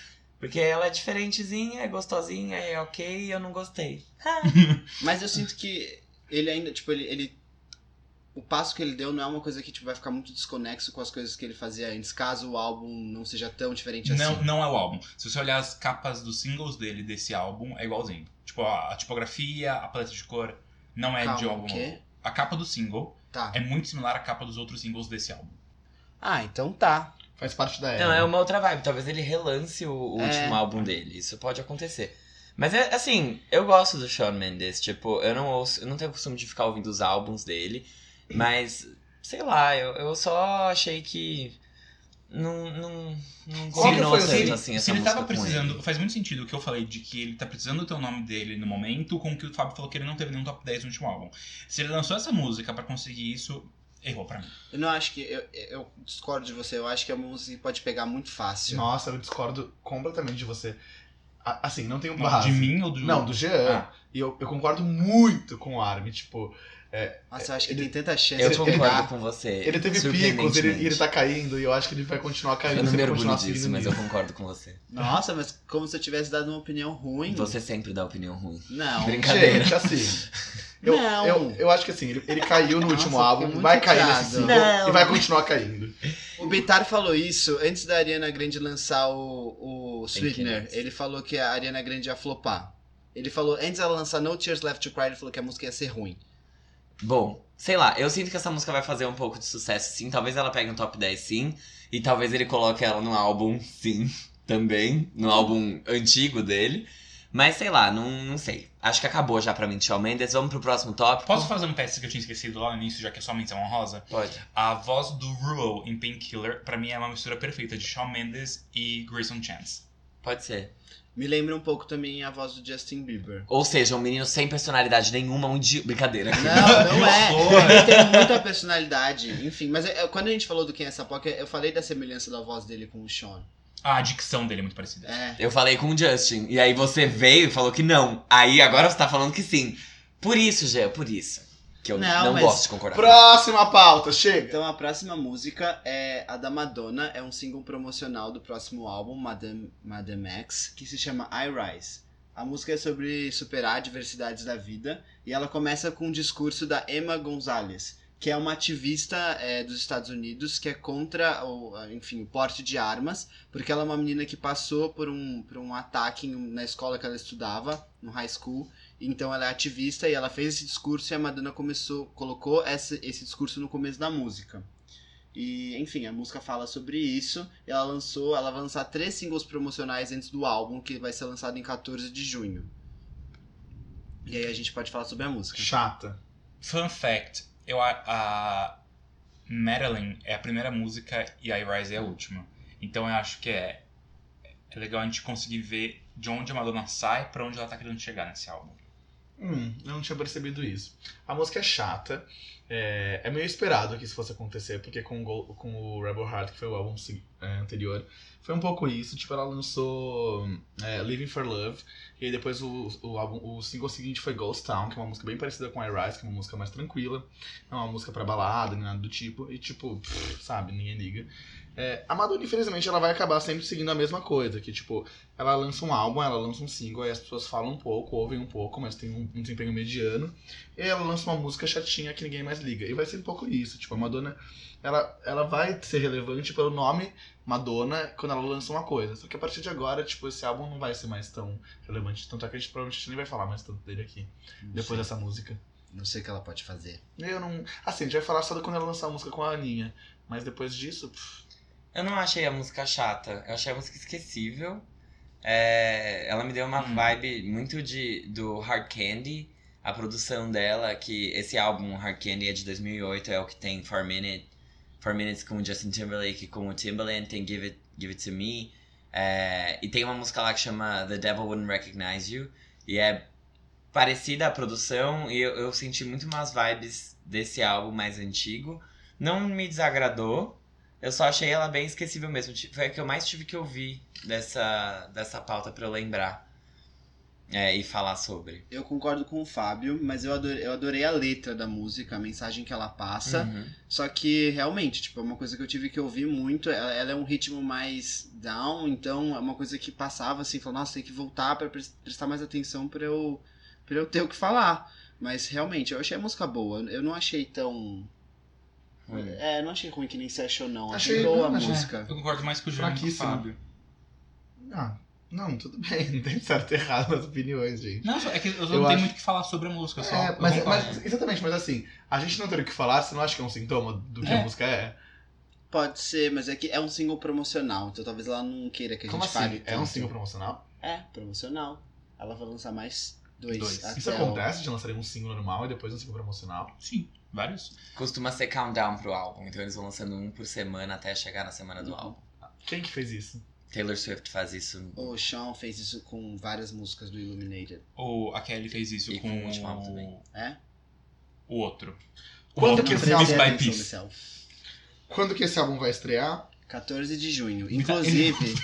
Porque ela é diferentezinha, é gostosinha, é ok, e eu não gostei. Mas eu sinto que ele ainda, tipo, ele, ele- O passo que ele deu não é uma coisa que tipo, vai ficar muito desconexo com as coisas que ele fazia antes, caso o álbum não seja tão diferente Não, assim. não é o álbum. Se você olhar as capas dos singles dele desse álbum, é igualzinho. Tipo, a, a tipografia, a paleta de cor, não é Calma, de o álbum quê? novo. A capa do single Tá. é muito similar à capa dos outros singles desse álbum. Ah, então tá. Faz parte da era. Não, é uma outra vibe. Talvez ele relance o, o É. último álbum dele. Isso pode acontecer. Mas é assim, eu gosto do Shawn Mendes. Tipo, eu não ouço, eu não tenho costume de ficar ouvindo os álbuns dele. Mas, sei lá, eu, eu só achei que. Não, não, não combinou foi tanto se ele, assim essa se ele tava precisando, ele. faz muito sentido o que eu falei de que ele tá precisando ter o nome dele no momento, com o que o Fábio falou que ele não teve nenhum top 10 no último álbum. Se ele lançou essa música pra conseguir isso, errou pra mim. Eu não acho que. Eu, eu discordo de você, eu acho que uma música pode pegar muito fácil. Nossa, eu discordo completamente de você. A- Assim, não tenho Não, base. de mim ou do. Não, do Jean. Ah. E eu, eu concordo muito com o Armin. Tipo, Nossa, eu acho que Ele- tem tanta chance Eu de concordo pegar. com você. ele teve picos e ele, ele tá caindo. E eu acho que ele vai continuar caindo. Eu não me orgulho disso, seguindo mas eu concordo com você. Nossa, mas como se eu tivesse dado uma opinião ruim. Você sempre dá opinião ruim. Não. Brincadeira. Gente, assim. Eu, Não. eu, eu acho que assim, ele, ele caiu no Nossa, último álbum, vai cair nesse single Não. e vai continuar caindo. O Bitar falou isso antes da Ariana Grande lançar o, o Sweetener. Ele falou que a Ariana Grande ia flopar. Ele falou, antes dela lançar No Tears Left to Cry, ele falou que a música ia ser ruim. Bom, sei lá, eu sinto que essa música vai fazer um pouco de sucesso sim. Talvez ela pegue um top 10 sim. E talvez ele coloque ela no álbum sim, também. No álbum antigo dele. Mas sei lá, não, não sei. Acho que acabou já pra mim de Shawn Mendes. Vamos pro próximo tópico? Posso fazer um teste que eu tinha esquecido lá no início, já que é só menção honrosa? Pode. A voz do Ruel em Painkiller, pra mim, é uma mistura perfeita de Shawn Mendes e Grayson Chance. Pode ser. Me lembra um pouco também a voz do Justin Bieber. Ou seja, um menino sem personalidade nenhuma, um dia. Brincadeira. Não, não é. Ele tem muita personalidade. Enfim, mas é- é- quando a gente falou do Quem é essa Poca, eu falei da semelhança da voz dele com o Sean. A dicção dele é muito parecida. É. Eu falei com o Justin. E aí você veio e falou que não. Aí agora você tá falando que sim. Por isso, Gê, por isso. Que eu Não, não, mas- gosto de concordar. Próxima pauta, chega! Então a próxima música é a da Madonna, é um single promocional do próximo álbum, Madame, Madame X, que se chama I Rise. A música é sobre superar adversidades da vida e ela começa com um discurso da Emma Gonzalez, que é uma ativista é, dos Estados Unidos que é contra o, enfim, o porte de armas, porque ela é uma menina que passou por um, por um ataque na escola que ela estudava, no high school, então ela é ativista e ela fez esse discurso e a Madonna começou, colocou esse, esse discurso no começo da música. E, enfim, a música fala sobre isso. E ela lançou, ela vai lançar três singles promocionais antes do álbum, que vai ser lançado em 14 de junho. E aí a gente pode falar sobre a música. Chata. Fun fact: eu, a, a Madeline é a primeira música e a I Rise é a última. Então eu acho que é, é legal a gente conseguir ver de onde a Madonna sai pra onde ela tá querendo chegar nesse álbum. Hum, eu não tinha percebido isso. A música é chata. É, é meio esperado que isso fosse acontecer, porque com o, com o Rebel Heart, que foi o álbum é, anterior, foi um pouco isso. Tipo, ela lançou é, Living for Love, e depois o, o, álbum, o single seguinte foi Ghost Town, que é uma música bem parecida com I Rise, que é uma música mais tranquila. Não é uma música pra balada, nem nada do tipo. E tipo, pff, sabe, ninguém liga. É, a Madonna, infelizmente, ela vai acabar sempre seguindo a mesma coisa, que tipo, ela lança um álbum, ela lança um single, aí as pessoas falam um pouco, ouvem um pouco, mas tem um, um desempenho mediano. E ela lança uma música chatinha que ninguém mais liga. E vai ser um pouco isso, tipo, a Madonna, ela, ela vai ser relevante pelo nome Madonna quando ela lança uma coisa. Só que a partir de agora, tipo, esse álbum não vai ser mais tão relevante. Tanto é que a gente provavelmente nem vai falar mais tanto dele aqui, Não depois sei, dessa música. não sei o que ela pode fazer. Eu não... Assim, a gente vai falar só quando ela lançar a música com a Aninha. Mas depois disso, pff, Eu não achei a música chata. Eu achei a música esquecível. É, ela me deu uma Hum. vibe muito de do Hard Candy. A produção dela, que esse álbum Hard Candy é de 2008, é o que tem 4 Minute, 4 Minutes com Justin Timberlake, com o Timbaland, tem Give It, Give It To Me. É, e tem uma música lá que chama The Devil Wouldn't Recognize You. E é parecida a produção, e eu, eu senti muito mais vibes desse álbum mais antigo. Não me desagradou, eu só achei ela bem esquecível mesmo. Foi a que eu mais tive que ouvir dessa, dessa pauta pra eu lembrar. É, e falar sobre. Eu concordo com o Fábio, mas eu adorei, eu adorei a letra da música, a mensagem que ela passa. Uhum. Só que realmente, tipo, é uma coisa que eu tive que ouvir muito. Ela, ela é um ritmo mais down, então é uma coisa que passava assim, falou, nossa, tem que voltar pres- prestar mais atenção pra eu, pra eu ter o que falar. Mas realmente, eu achei a música boa. Eu não achei tão. É, não achei ruim que nem você achou, não. Achei- Achei boa a não, achei- música. Eu concordo mais com o Jean e com o. Fábio. Ah, não, tudo bem, não tem certo e errado nas opiniões, gente. Não, é que eu Eu não tenho acho- muito o que falar sobre a música, só. É, mas, mas- exatamente, mas assim, a gente não ter o que falar, você não acha que é um sintoma do que a É. música é? Pode ser, mas é que é um single promocional, então talvez ela não queira que a Como gente assim? fale. É um single promocional? É, promocional. Ela vai lançar mais dois. Dois. até Isso o- acontece de lançarem um single normal e depois um single promocional? Sim, vários. Costuma ser countdown pro álbum, então eles vão lançando um por semana até chegar na semana do Uhum. álbum. Quem que fez isso? Taylor Swift faz isso. O Sean fez isso com várias músicas do Illuminated. Ou a Kelly fez isso E com, com o último álbum também. É? o outro. Quando outro, que esse Piece álbum- by Atenção, Piece. Quando que esse álbum vai estrear? 14 de junho. Inclusive.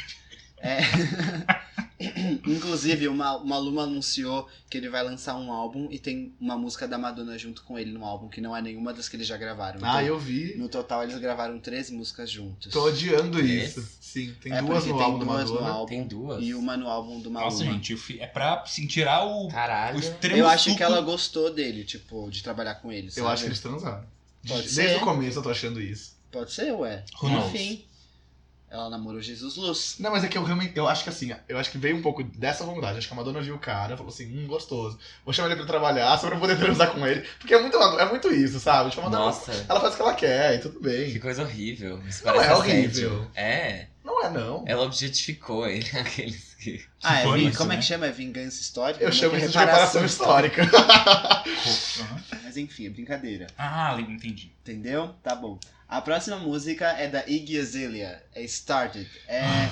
é, Inclusive, uma, uma Luma anunciou que ele vai lançar um álbum e tem uma música da Madonna junto com ele no álbum, que não é nenhuma das que eles já gravaram. Ah, Então, eu vi. No total, eles gravaram 13 músicas juntos. Tô odiando Três? isso. Sim, tem É, duas porque no tem álbum do duas no Madonna. álbum Tem duas. E uma no álbum do Maluma. Nossa, gente, eu fi- é pra assim, tirar o, o Caralho. extremo Eu acho suco- que ela gostou dele, tipo, de trabalhar com ele. Eu sabe? acho que eles transaram. Pode Desde ser. o começo eu tô achando isso. Pode ser, ué. Who? Enfim. Ela namorou Jesus Luz. Não, mas é que eu realmente. Eu acho que assim, eu acho que veio um pouco dessa vontade. Acho que a Madonna viu o cara, falou assim, hum, gostoso. Vou chamar ele pra trabalhar só pra poder transar com ele. Porque é muito, é muito isso, sabe? Tipo, a Madonna, Nossa, ela faz o que ela quer e tudo que bem. coisa horrível. Isso Não parece é horrível. assédio. É, Não é, não. ela objetificou ele, aqueles que. Ah, é, isso, como é né? que chama? É vingança histórica? Eu é chamo que é? isso de reparação histórica. Aham. Mas enfim, é brincadeira. Ah, entendi. Entendeu? Tá bom. A próxima música é da Iggy Azalea. É Started. É...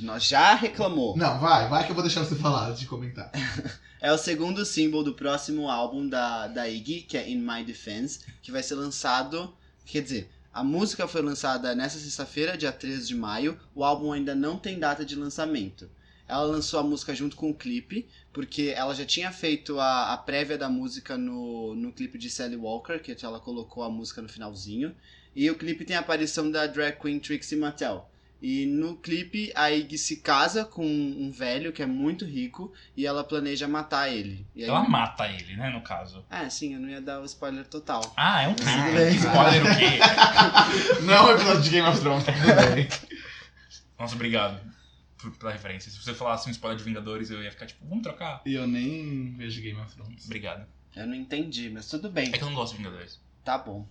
Nós já reclamou. Não, vai, vai que eu vou deixar você falar antes de comentar. É o segundo single do próximo álbum da, da Iggy, que é In My Defense, que vai ser lançado. Quer dizer, a música foi lançada nessa sexta-feira, dia 13 de maio. O álbum ainda não tem data de lançamento. Ela lançou a música junto com o clipe, porque ela já tinha feito a, a prévia da música no, no clipe de Sally Walker, que ela colocou a música no finalzinho. E o clipe tem a aparição da drag queen Trixie Mattel. E no clipe, a Iggy se casa com um velho que é muito rico e ela planeja matar ele. E aí... Ela mata ele, né, no caso. Ah, sim, eu não ia dar o spoiler total. Ah, é um. Ah, spoiler o quê? Não é um episódio de Game of Thrones, tá tudo bem. Nossa, obrigado pela referência. Se você falasse um spoiler de Vingadores, eu ia ficar tipo, vamos trocar? E eu nem vejo Game of Thrones. Obrigado. Eu não entendi, mas tudo bem. É que eu não gosto de Vingadores. Tá bom.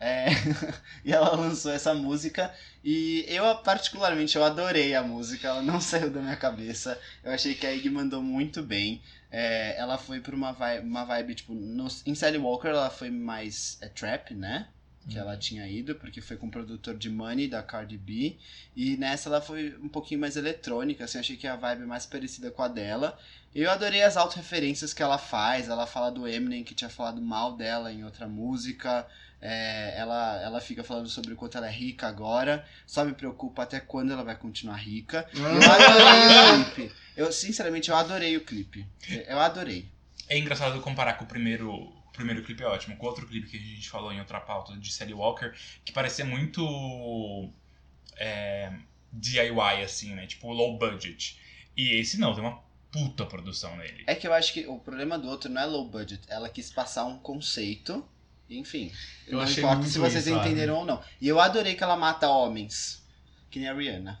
É... e ela lançou essa música e eu particularmente eu adorei a música, ela não saiu da minha cabeça. Eu achei que a Iggy mandou muito bem. É, ela foi pra uma vibe, uma vibe tipo, no, em Sally Walker ela foi mais é, trap, né? Que ela tinha ido, porque foi com o produtor de Money, da Cardi B. E nessa ela foi um pouquinho mais eletrônica, assim, achei que a vibe é mais parecida com a dela. E eu adorei as autorreferências que ela faz. Ela fala do Eminem, que tinha falado mal dela em outra música. É, ela, ela fica falando sobre o quanto ela é rica agora. Só me preocupa até quando ela vai continuar rica. Eu adorei o clipe. Eu, sinceramente, eu adorei o clipe. Eu adorei. É engraçado comparar com o primeiro. O primeiro clipe é ótimo, com outro clipe que a gente falou em outra pauta de Sally Walker, que parecia muito. é, DIY, assim, né? Tipo, low budget. E esse não, tem uma puta produção nele. É que eu acho que o problema do outro não é low budget. Ela quis passar um conceito. Enfim. Eu não achei importa muito se vocês isso, sabe? entenderam ou não. E eu adorei que ela mata homens. Que nem a Rihanna.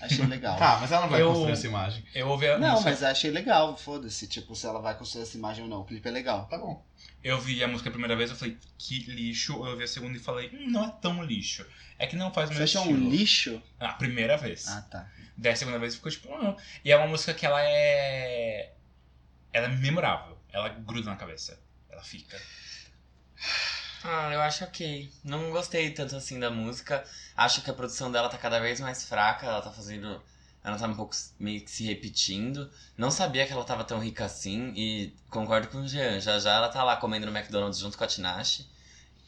Achei legal. Tá, mas ela não vai Eu- construir essa imagem. Eu ouvi a Não, música, mas achei legal, foda-se, tipo, se ela vai construir essa imagem ou não. O clipe é legal. Tá bom. eu vi a música a primeira vez, eu falei, que lixo. Eu ouvi a segunda e falei, hum, não é tão lixo. É que não faz o Você meu achou estilo. um lixo? Ah, a primeira vez. Ah, tá. Daí a segunda vez ficou tipo, não. E é uma música que ela é. Ela é memorável. Ela gruda na cabeça. Ela fica. Ah, eu acho ok. Não gostei tanto assim da música. Acho que a produção dela tá cada vez mais fraca. Ela tá fazendo. Ela tá um pouco meio que se repetindo. Não sabia que ela tava tão rica assim. E concordo com o Jean. Já já ela tá lá comendo no McDonald's junto com a Tinashe.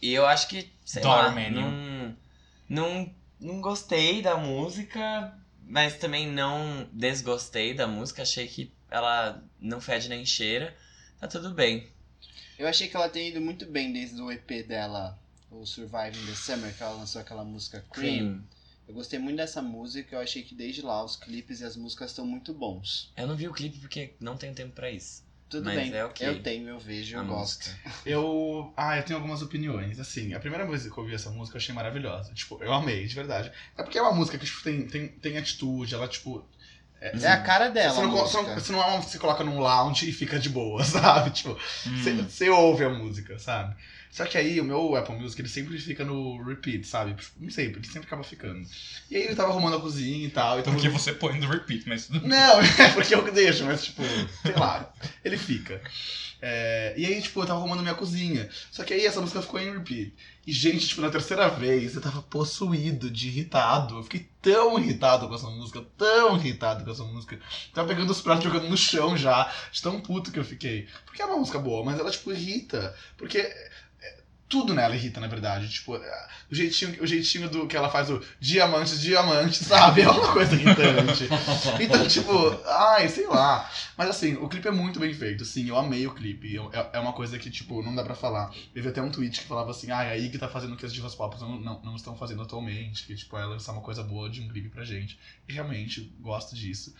E eu acho que, sei lá, menu. não, não, não gostei da música, mas também não desgostei da música. Achei que ela não fede nem cheira. Tá tudo bem. Eu achei que ela tem ido muito bem desde o EP dela, o Surviving the Summer, que ela lançou aquela música Cream. Cream. Eu gostei muito dessa música, eu achei que desde lá os clipes e as músicas estão muito bons. Eu não vi o clipe porque não tenho tempo pra isso. Tudo Mas bem, é ok. eu tenho, eu vejo, eu A gosto. música. Eu. Ah, eu tenho algumas opiniões. Assim, a primeira vez que eu ouvi essa música eu achei maravilhosa. Tipo, eu amei, de verdade. É porque é uma música que, tipo, tem, tem, tem atitude, ela, tipo. É a cara dela, Você não, você, você não é uma que você coloca num lounge e fica de boa, sabe? Tipo, você, Hum. você ouve a música, sabe? Só que aí o meu Apple Music ele sempre fica no repeat, sabe? Não sei, ele sempre acaba ficando. E aí ele tava arrumando a cozinha e tal. E tava Porque você põe no repeat, mas. Não, é porque eu deixo, mas tipo, sei lá, ele fica. É, e aí, tipo, eu tava arrumando minha cozinha. Só que aí essa música ficou em repeat. E, gente, tipo, na terceira vez eu tava possuído de irritado. Eu fiquei tão irritado com essa música, tão irritado com essa música. Tava pegando os pratos jogando no chão já, de tão puto que eu fiquei. Porque é uma música boa, mas ela, tipo, irrita. Porque tudo nela irrita, na verdade. Tipo, é, o jeitinho, o jeitinho do que ela faz o diamante, diamante, sabe? É uma coisa irritante. Então, tipo, ai, sei lá. Mas assim, o clipe é muito bem feito, sim, eu amei o clipe. É, é uma coisa que, tipo, não dá pra falar. Vi até um tweet que falava assim, ai, a Ig tá fazendo o que as divas pop não, não, não estão fazendo atualmente, que, tipo, é lançar uma coisa boa de um clipe pra gente. E realmente, gosto disso.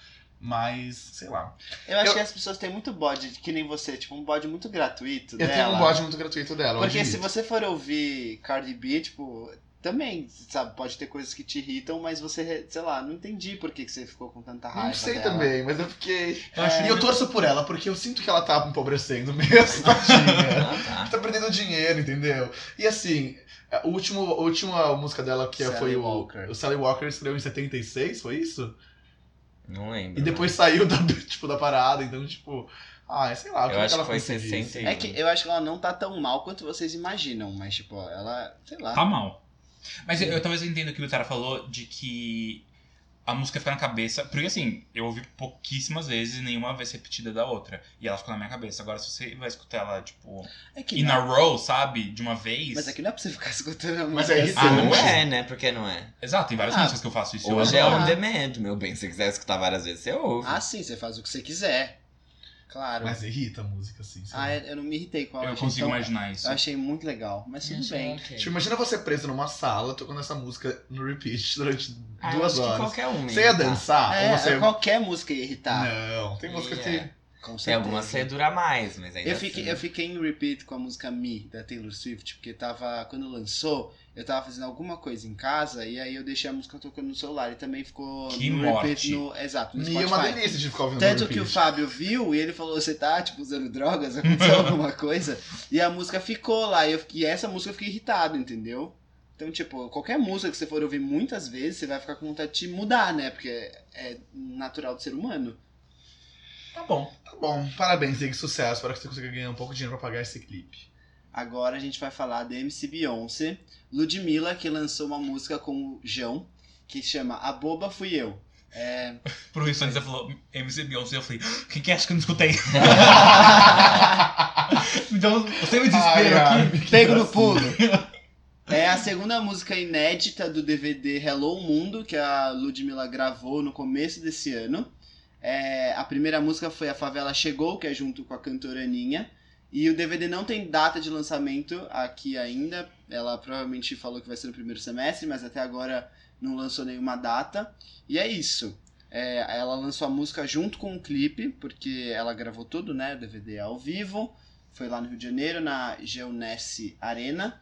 Mas, sei lá. Eu acho Eu- que as pessoas têm muito bode, que nem você, tipo, um bode muito gratuito Eu dela. tenho um bode muito gratuito dela, eu Porque se você for ouvir Cardi B, tipo, também, sabe, pode ter coisas que te irritam, mas você, sei lá, não entendi por que, que você ficou com tanta raiva Não sei dela. também, mas eu fiquei. Eu acho E eu torço por ela, porque eu sinto que ela tá empobrecendo mesmo, tadinha. Ah, tá. tá perdendo dinheiro, entendeu? E assim, a última, a última música dela que Sally foi o, Walker. o Sally Walker escreveu em 76, foi isso? Não lembro. E depois saiu da, tipo, da parada, então, tipo, ah, sei lá, Eu acho ela que foi conseguisse. 61. É que eu acho que ela não tá tão mal quanto vocês imaginam, mas, tipo, ela, sei lá. Tá mal. Mas eu, eu talvez eu entenda o que o Tara falou de que a música fica na cabeça. Porque assim, eu ouvi pouquíssimas vezes e nenhuma vez repetida da outra. E ela ficou na minha cabeça. Agora, se você vai escutar ela, tipo, É que in não, a row, sabe? De uma vez. Mas aqui não é pra você ficar escutando a Mas música. é isso, Ah, né? não é, né? Por que não é? Exato, tem várias Ah, músicas que eu faço isso. eu Hoje é adoro. on demand, meu bem. Se você quiser escutar várias vezes, você ouve. Ah, sim, você faz o que você quiser. Claro. Mas irrita a música, assim. Ah, lá. eu não me irritei com ela. Eu achei consigo tão- imaginar isso. Eu achei muito legal, mas tudo bem. Tipo, imagina você preso numa sala, tocando essa música no repeat durante Ah, eu duas acho que horas. qualquer um. Você ia dançar? É, ou você... qualquer música ia irritar. Não, tem música que... É. Com Tem certeza. algumas que dura mais, mas ainda Eu fiquei, assim. eu fiquei em repeat com a música Me, da Taylor Swift, porque tava. Quando lançou, eu tava fazendo alguma coisa em casa e aí eu deixei a música tocando no celular e também ficou Que no morte. repeat no. Exato, no Me é uma Spotify. delícia de ficar ouvindo Tanto que o. Fábio viu e ele falou: Você tá, tipo, usando drogas? Aconteceu alguma coisa? E a música ficou lá. E, eu, e essa música eu fiquei irritado, entendeu? Então, tipo, qualquer música que você for ouvir muitas vezes, você vai ficar com vontade de mudar, né? Porque é natural do ser humano. Tá bom. Tá bom, parabéns, Zig, sucesso. Espero que você consiga ganhar um pouco de dinheiro pra pagar esse clipe. Agora a gente vai falar da MC Beyoncé, Ludmilla, que lançou uma música com o João, que chama A Boba Fui Eu. É... Pro Wilson, você falou MC Beyoncé, eu falei, o que que acha que eu não escutei? então, você me desespero aqui. Pego no pulo. É a segunda música inédita do DVD Hello Mundo, que a Ludmilla gravou no começo desse ano. É, a primeira música foi A Favela Chegou, que é junto com a cantora Aninha. E o DVD não tem data de lançamento aqui ainda. Ela provavelmente falou que vai ser no primeiro semestre, mas até agora não lançou nenhuma data. E é isso. É, ela lançou a música junto com o clipe, porque ela gravou tudo, né? O DVD ao vivo. Foi lá no Rio de Janeiro, na Geonesse Arena.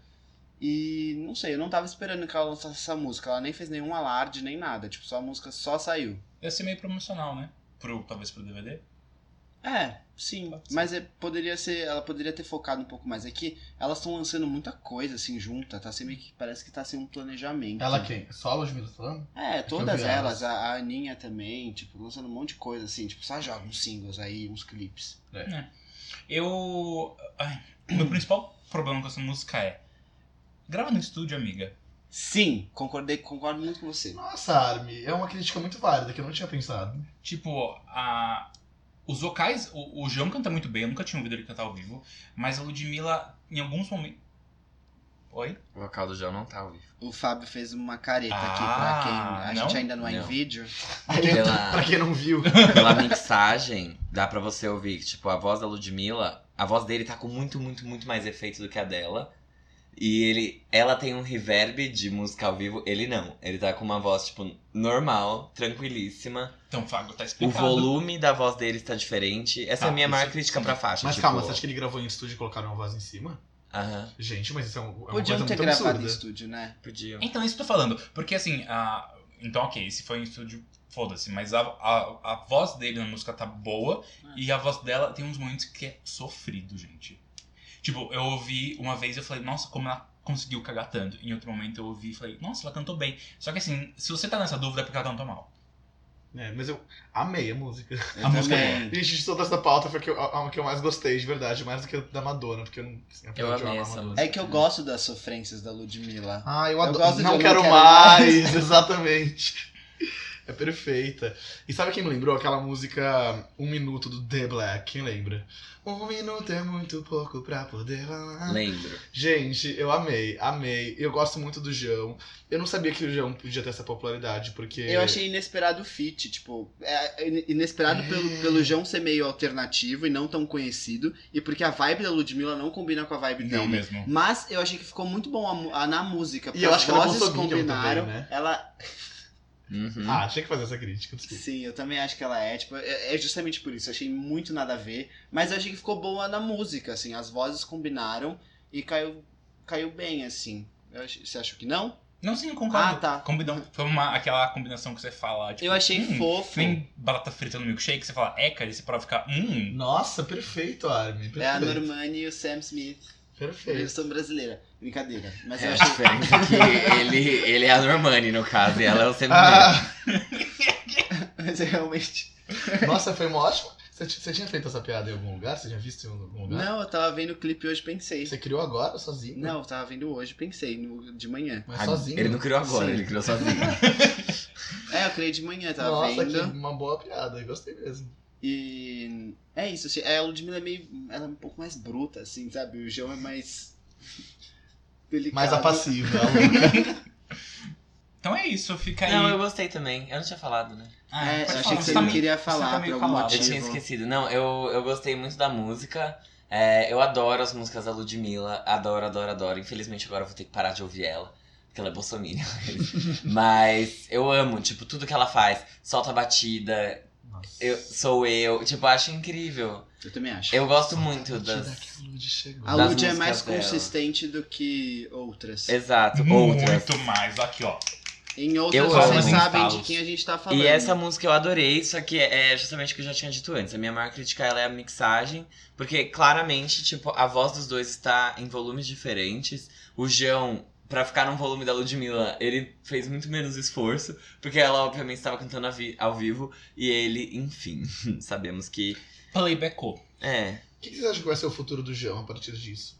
E não sei, eu não tava esperando que ela lançasse essa música. Ela nem fez nenhum alarde, nem nada. Tipo, só a música só saiu. Ia ser meio promocional, né? Pro, talvez pro DVD. É, sim. Mas é, poderia ser. Ela poderia ter focado um pouco mais aqui. Elas estão lançando muita coisa assim junta. Tá sendo meio que. Parece que tá sem um planejamento. Ela quem? Só a Ludmilla tá falando? É, eu todas elas. elas. A, a Aninha também, tipo, lançando um monte de coisa assim. Tipo, só joga uns singles aí, uns clipes. Eu. Ai, meu principal problema com essa música é. Grava no estúdio, amiga. Sim, concordei, concordo muito com você. Nossa, Armin, é uma crítica muito válida que eu não tinha pensado. Tipo, a. Os vocais, o, o João canta muito bem, eu nunca tinha ouvido ele cantar ao vivo, mas a Ludmilla, em alguns momentos. Oi? O vocal do João não tá ao vivo. O Fábio fez uma careta aqui Ah, pra quem. A não? gente ainda não é em Não. vídeo. Pela- pra quem não viu. Pela mixagem, dá pra você ouvir que, tipo, a voz da Ludmilla, a voz dele tá com muito, muito, muito mais efeito do que a dela. E ele, ela tem um reverb de música ao vivo, ele não. Ele tá com uma voz, tipo, normal, tranquilíssima. Então, Fago, tá O explicado. volume da voz dele está diferente. Essa é Tá, a minha maior isso- crítica sim. pra faixa. Mas tipo, calma, você acha que ele gravou em estúdio e colocaram uma voz em cima? Aham, Gente, mas isso é, um, é uma Podiam coisa ter muito gravado absurda. em estúdio, né? podia. Então, é isso que eu tô falando. Porque assim, a... então ok, se foi em estúdio, foda-se. Mas a, a, a voz dele na música tá boa e a voz dela tem uns momentos que é sofrido, gente. Tipo, eu ouvi uma vez e eu falei, nossa, como ela conseguiu cagar tanto. Em outro momento eu ouvi e falei, nossa, ela cantou bem. Só que assim, se você tá nessa dúvida é porque ela cantou mal. É, mas eu amei a música. Eu A música é também. Gente, de toda essa pauta foi a que eu- a, a que eu mais gostei, de verdade. Mais do que a da Madonna, porque eu não... Assim, Eu de amei essa música. É que eu gosto das sofrências da Ludmilla. Ah, eu Eu adoro. gosto não Eu Não quero Quero mais, Mais. exatamente. É perfeita. E sabe quem me lembrou? Aquela música Um Minuto do The Black, quem lembra? Um minuto é muito pouco pra poder falar. Lembro. Gente, eu amei, amei. Eu gosto muito do João. Eu não sabia que o João podia ter essa popularidade, porque. Eu achei inesperado o feat, tipo, é in- inesperado É. pelo, pelo João ser meio alternativo e não tão conhecido, e porque a vibe da Ludmilla não combina com a vibe dele. Não mesmo. Mas eu achei que ficou muito bom a a- na música, porque eu as acho que ela é vozes combinaram. também, né? Ela. Uhum. Ah, tinha que fazer essa crítica, desculpa. Sim, eu também acho que ela é, tipo, é é justamente por isso. Eu achei muito nada a ver. Mas eu achei que ficou boa na música, assim, as vozes combinaram e caiu, caiu bem, assim. Você acha que não? Não, sim, eu concordo. Ah, tá. Combinou, foi uma, aquela combinação que você fala, tipo, Eu achei hum, fofo. Tem batata frita no milkshake, você fala, é, cara, e você pode ficar, hum. Nossa, perfeito, Armin. Perfeito. É a Normani e o Sam Smith. Perfeito. Versão brasileira. Brincadeira. Mas eu É a achei. diferença é que ele, ele é a Normani, no caso, e ela é o Sam Ah, Mas é realmente. nossa, foi uma ótima. Você, tinha feito essa piada em algum lugar? Você tinha visto em algum lugar? Não, eu tava vendo o clipe hoje pensei. Você criou agora, sozinho? Não, eu tava vendo hoje pensei, no, de manhã. Mas Ah, sozinho? Ele não criou agora, Sim. ele criou sozinho. É, eu criei de manhã, tava Nossa, vendo. que uma boa piada, eu gostei mesmo. E é isso, assim, é, a Ludmilla é meio. Ela é um pouco mais bruta, assim, sabe? O João é mais. Delicado. Mais apassiva. a Luca. Então é isso, fica aí. Não, eu gostei também. Eu não tinha falado, né? Ah, É, eu achei falar, que você tá não meio- queria você falar tá por algum calado. Eu motivo. tinha esquecido. Não, eu, eu gostei muito da música. É, eu adoro as músicas da Ludmilla. Adoro, adoro, adoro. Infelizmente agora eu vou ter que parar de ouvir ela. Porque ela é bolsominion. Mas eu amo, tipo, tudo que ela faz. Solta a batida. Nossa. Eu, sou eu. Tipo, eu acho incrível. Eu também acho. Eu gosto muito das... a Lud. A é mais dela. consistente do que outras. Exato, Muito outras. mais. Aqui, ó. Em outras Eu vocês sabem de quem a gente tá falando. E essa música eu adorei, só que é justamente o que eu já tinha dito antes. A minha maior crítica ela é a mixagem, porque claramente, tipo, a voz dos dois está em volumes diferentes. O João, pra ficar no volume da Ludmilla, ele fez muito menos esforço, porque ela obviamente estava cantando vi- ao vivo, e ele, enfim, sabemos que. Playbackou. É. O que que vocês acham que vai ser o futuro do João a partir disso?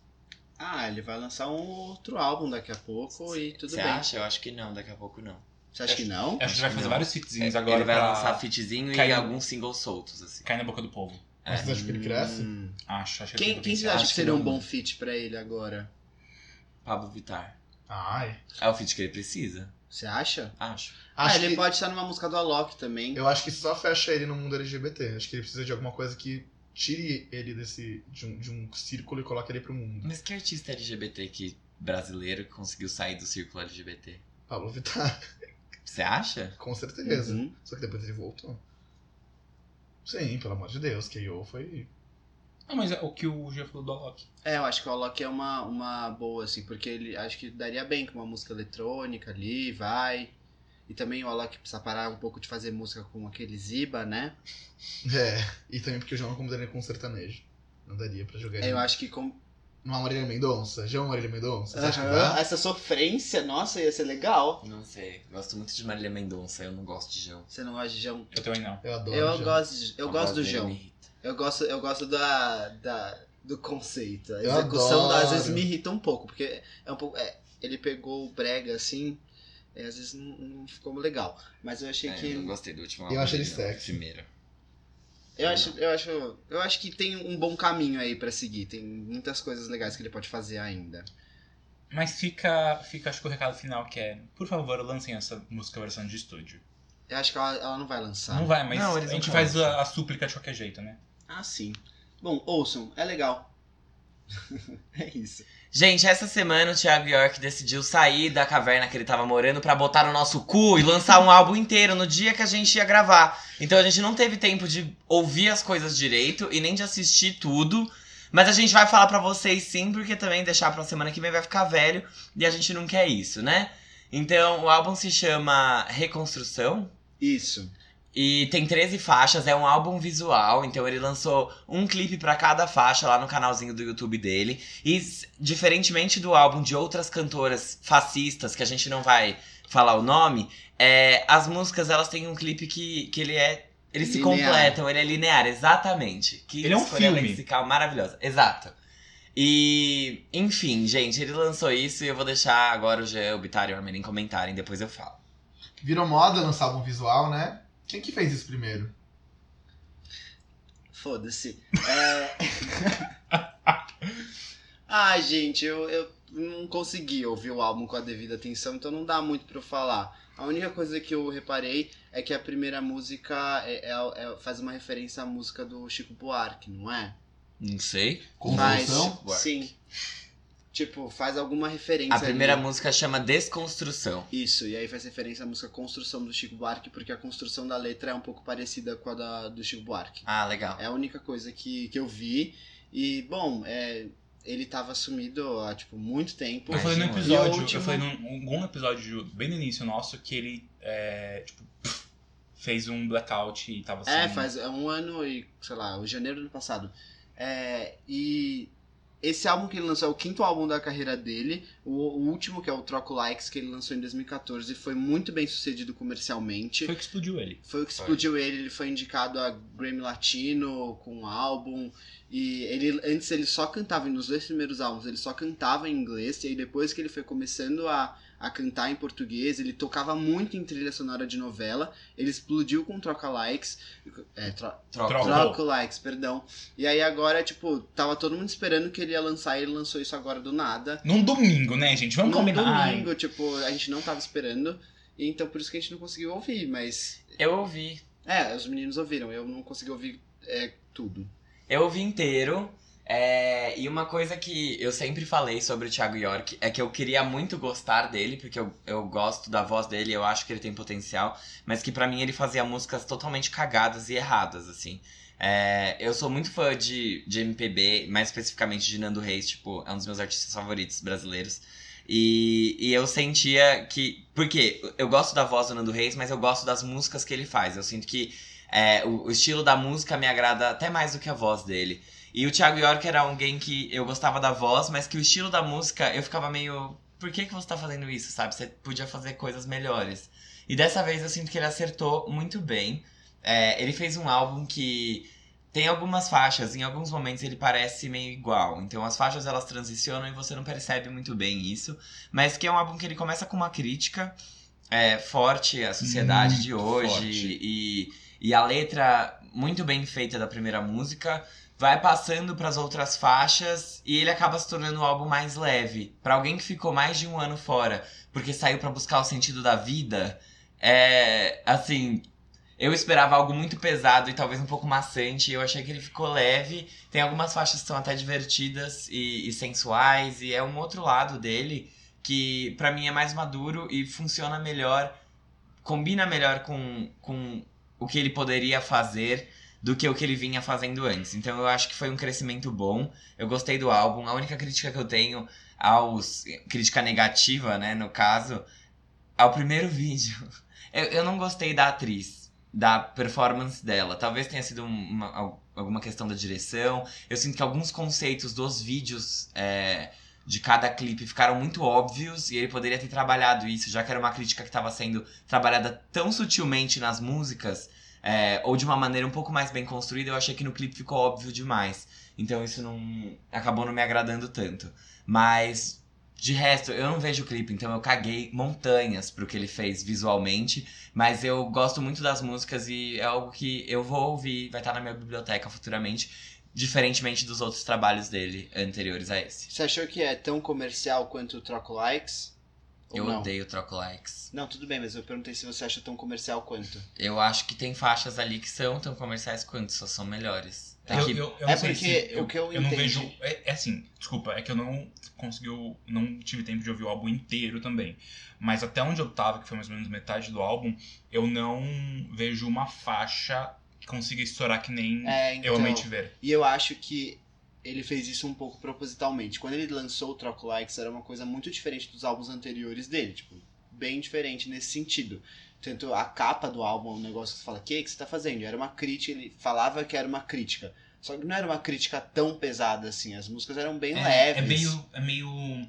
Ah, ele vai lançar um outro álbum daqui a pouco e tudo Você bem. acha? Eu acho que não, daqui a pouco não. Você acha que não? Acho que vai fazer não. vários fitzinhos É, agora ele vai pra lançar fitzinho e alguns singles soltos, assim. cair na boca do povo. É. Vocês acham que ele cresce? Hum. Acho, acho que Quem, quem acham Acho que que seria um bom fit pra ele agora? Pablo Vittar. Ai. É o fit que ele precisa? Você acha? Acho. Acho ah, ele que, pode estar numa música do Alok também. Eu acho que isso só fecha ele no mundo LGBT. Acho que ele precisa de alguma coisa que tire ele desse de um, de um círculo e coloque ele pro mundo. Mas que artista LGBT que brasileiro que conseguiu sair do círculo LGBT? Pablo Vittar, Você acha? com certeza. Uhum. Só que depois ele voltou. Sim, pelo amor de Deus, K.O. foi. Não, mas é o que o G falou do Alok. É, eu acho que o Alok é uma, uma boa, assim, porque ele acho que daria bem com uma música eletrônica ali, vai. E também o Alok precisa parar um pouco de fazer música com aquele Ziba, né? É, e também porque o João não combinaria com sertanejo. Não daria pra jogar ele. Eu acho que com. Uma Marília Mendonça. João Marília Mendonça. Você acha que dá? Essa sofrência, nossa, ia ser legal. Não sei. Gosto muito de Marília Mendonça, eu não gosto de João. Você não gosta de João? Eu também não. Eu adoro. Eu João. gosto, de- eu gosto do irrita. Eu gosto, eu gosto da, da, do conceito. A execução às vezes me irrita um pouco, porque é um pouco. é, ele pegou o brega assim, e às vezes não, não ficou legal. Mas eu achei É, que. eu não gostei do último Eu acho ele sexy. Primeiro. Eu acho, eu acho, eu acho que tem um bom caminho aí pra seguir. Tem muitas coisas legais que ele pode fazer ainda. Mas fica, fica acho que o recado final que é, por favor, lancem essa música versão de estúdio. Eu acho que ela, ela não vai lançar. Não vai, mas Não, a gente faz a, a súplica de qualquer jeito, né? Ah, sim. Bom, ouçam, é legal. é isso. Gente, essa semana o Thiago York decidiu sair da caverna que ele tava morando pra botar no nosso cu e lançar um álbum inteiro no dia que a gente ia gravar. Então a gente não teve tempo de ouvir as coisas direito e nem de assistir tudo. Mas a gente vai falar pra vocês sim, porque também deixar pra semana que vem vai ficar velho e a gente não quer isso, né? Então o álbum se chama Reconstrução. Isso. E tem 13 faixas, é um álbum visual, então ele lançou um clipe pra cada faixa lá no canalzinho do YouTube dele. E diferentemente do álbum de outras cantoras fascistas, que a gente não vai falar o nome, é, as músicas elas têm um clipe que, que ele é. Eles se Linear. completam, ele é linear, exatamente. Que Ele é um filme. lexical maravilhosa. Exato. E, enfim, gente, ele lançou isso e eu vou deixar agora o Jean, o Bitar e o Armelin comentarem, depois eu falo. Virou moda lançar álbum visual, né? Quem que fez isso primeiro? Foda-se. É... Ai, gente, eu, eu não consegui ouvir o álbum com a devida atenção, então não dá muito pra eu falar. A única coisa que eu reparei é que a primeira música é- é- é- faz uma referência à música do Chico Buarque, não é? Não sei. Construção? Buarque. sim. Tipo, faz alguma referência A primeira ali. música chama Desconstrução. Isso, e aí faz referência à música Construção do Chico Buarque, porque a construção da letra é um pouco parecida com a da, do Chico Buarque. Ah, legal. É a única coisa que, que eu vi. E, bom, é, ele tava sumido há, tipo, muito tempo. Eu falei no episódio, último- eu falei num algum episódio bem no início nosso que ele, é, tipo, fez um blackout e tava É, sem... faz é um ano e, sei lá, o janeiro do ano passado. É, e esse álbum que ele lançou é o quinto álbum da carreira dele. O, o último, que é o Troco Likes, que ele lançou em 2014, foi muito bem sucedido comercialmente. Foi o que explodiu ele. Foi o que Foi. explodiu ele, ele foi indicado a Grammy Latino com o álbum. E ele antes ele só cantava nos dois primeiros álbuns, ele só cantava em inglês, e aí depois que ele foi começando a, a cantar em português, ele tocava muito em trilha sonora de novela, ele explodiu com Troca Likes, é, tro Troca. Troca. Likes, perdão. E aí agora, tipo, tava todo mundo esperando que ele ia lançar e ele lançou isso agora do nada. Num domingo, né, gente? Vamos Num combinar. Ai, domingo, tipo, a gente não tava esperando, e então por isso que a gente não conseguiu ouvir, mas... Eu ouvi. É, os meninos ouviram, eu não consegui ouvir é, tudo. Eu ouvi inteiro. É, e uma coisa que eu sempre falei sobre o Thiago York é que eu queria muito gostar dele, porque eu, eu gosto da voz dele, eu acho que ele tem potencial, mas que pra mim ele fazia músicas totalmente cagadas e erradas, assim. É, eu sou muito fã de, de MPB, mais especificamente de Nando Reis, tipo, é um dos meus artistas favoritos brasileiros. E, e eu sentia que. Porque eu gosto da voz do Nando Reis, mas eu gosto das músicas que ele faz. Eu sinto que é, o, o estilo da música me agrada até mais do que a voz dele. E o Thiago York era alguém que eu gostava da voz, mas que o estilo da música eu ficava meio. Por que, que você tá fazendo isso, sabe? Você podia fazer coisas melhores. E dessa vez eu sinto que ele acertou muito bem. É, ele fez um álbum que tem algumas faixas, em alguns momentos ele parece meio igual. Então as faixas elas transicionam e você não percebe muito bem isso. Mas que é um álbum que ele começa com uma crítica é, forte à sociedade de Muito hoje. forte. E, e a letra muito bem feita da primeira música vai passando para as outras faixas e ele acaba se tornando um álbum mais leve. Para alguém que ficou mais de um ano fora porque saiu para buscar o sentido da vida, é assim, eu esperava algo muito pesado e talvez um pouco maçante. Eu achei que ele ficou leve. Tem algumas faixas que são até divertidas e, e sensuais. E é um outro lado dele que pra mim é mais maduro e funciona melhor. Combina melhor com, com o que ele poderia fazer do que o que ele vinha fazendo antes. Então eu acho que foi um crescimento bom. Eu gostei do álbum. A única crítica que eu tenho aos. crítica negativa, né, no caso, ao primeiro vídeo. Eu, eu não gostei da atriz, da performance dela. Talvez tenha sido uma, al- alguma questão da direção. Eu sinto que alguns conceitos dos vídeos é, de cada clipe ficaram muito óbvios e ele poderia ter trabalhado isso, já que era uma crítica que estava sendo trabalhada tão sutilmente nas músicas, é, ou de uma maneira um pouco mais bem construída. Eu achei que no clipe ficou óbvio demais. Então isso não acabou não me agradando tanto. Mas de resto, eu não vejo o clipe, então eu caguei montanhas pro que ele fez visualmente. Mas eu gosto muito das músicas e é algo que eu vou ouvir, vai estar na minha biblioteca futuramente. Diferentemente dos outros trabalhos dele anteriores a esse. Você achou que é tão comercial quanto o Troco Likes? Eu não? odeio troco likes. Não, tudo bem, mas eu perguntei se você acha tão comercial quanto. Eu acho que tem faixas ali que são tão comerciais quanto, só são melhores. Tem Eu, que- eu, eu É não sei porque se- eu, o que eu eu não entendi- vejo. É, é assim, desculpa, é que eu não conseguiu. Não tive tempo de ouvir o álbum inteiro também. Mas até onde eu tava, que foi mais ou menos metade do álbum, eu não vejo uma faixa que consiga estourar que nem É, eu então. amei te ver. E eu acho que ele fez isso um pouco propositalmente. Quando ele lançou o Troco Likes, era uma coisa muito diferente dos álbuns anteriores dele. Tipo, bem diferente nesse sentido. Tanto a capa do álbum é um negócio que você fala, o que, que você tá fazendo? Era uma crítica, ele falava que era uma crítica. Só que não era uma crítica tão pesada assim, as músicas eram bem É, leves. é meio. É meio.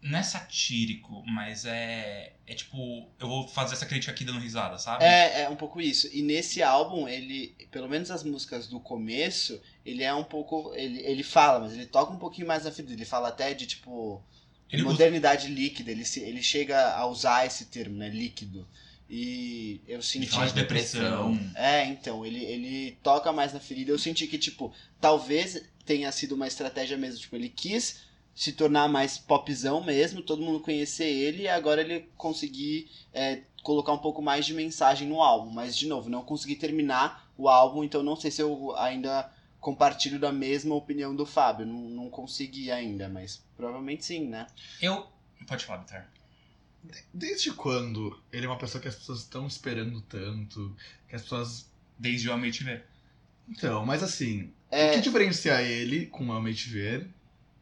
Não é satírico, mas é. É tipo, eu vou fazer essa crítica aqui dando risada, sabe? É, é um pouco isso. E nesse álbum, ele, pelo menos as músicas do começo, ele é um pouco. Ele, ele fala, mas ele toca um pouquinho mais na ferida. Ele fala até de tipo. Ele usa- modernidade líquida. Ele, se, ele chega a usar esse termo, né? Líquido. E eu Ele senti. fala de depressão. É, então, ele, ele toca mais na ferida. Eu senti que, tipo, talvez tenha sido uma estratégia mesmo. Tipo, ele quis se tornar mais popzão mesmo, todo mundo conhecer ele, e agora ele conseguir é, colocar um pouco mais de mensagem no álbum. Mas, de novo, não consegui terminar o álbum, então não sei se eu ainda compartilho da mesma opinião do Fábio. Não, não consegui ainda, mas provavelmente sim, né? Eu. Pode falar, Vitor. Desde quando ele é uma pessoa que as pessoas estão esperando tanto, que as pessoas. Desde eu amei te ver. Então, mas assim, É, o que diferencia ele com a Mate Ver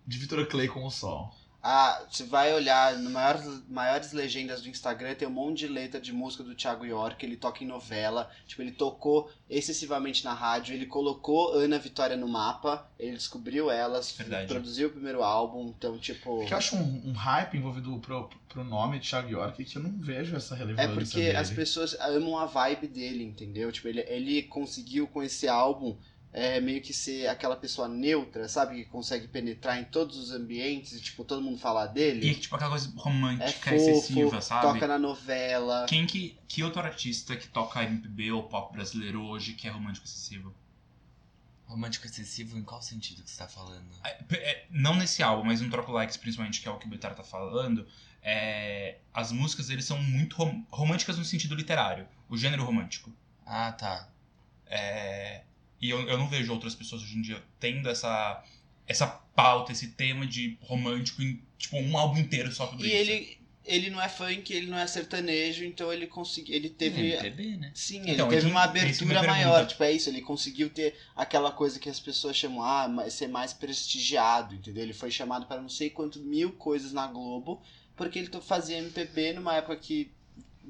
de Vitor Clay com o Sol? Ah, você vai olhar no maior, maiores legendas do Instagram, tem um monte de letra de música do Thiago York, ele toca em novela, tipo, ele tocou excessivamente na rádio, ele colocou Ana Vitória no mapa, ele descobriu elas, Verdade. produziu o primeiro álbum, então, tipo... Porque eu acho um, um hype envolvido pro, pro nome de Thiago York que eu não vejo essa relevância. É porque dele. as pessoas amam a vibe dele, entendeu? Tipo, ele, ele conseguiu com esse álbum é, meio que ser aquela pessoa neutra, sabe? Que consegue penetrar em todos os ambientes e, tipo, todo mundo falar dele. E tipo aquela coisa romântica, é fofo, excessiva, sabe? toca na novela. Quem que, que outro artista que toca MPB ou pop brasileiro hoje que é romântico excessivo? Romântico excessivo em qual sentido que você tá falando? É, é, não nesse álbum, mas no Troco Likes, principalmente, que é o que o Betar tá falando, é, as músicas eles são muito rom românticas no sentido literário, o gênero romântico. Ah, tá. É, e eu, eu não vejo outras pessoas hoje em dia tendo essa, essa pauta, esse tema de romântico em, tipo, um álbum inteiro só sobre E isso. ele, ele não é funk, ele não é sertanejo, então ele conseguiu. Ele teve. MPB, né? Sim, Então, ele teve é uma é abertura maior, tipo, é isso, ele conseguiu ter aquela coisa que as pessoas chamam, ah, ser mais prestigiado, entendeu? Ele foi chamado para não sei quanto mil coisas na Globo, porque ele fazia MPB numa época que,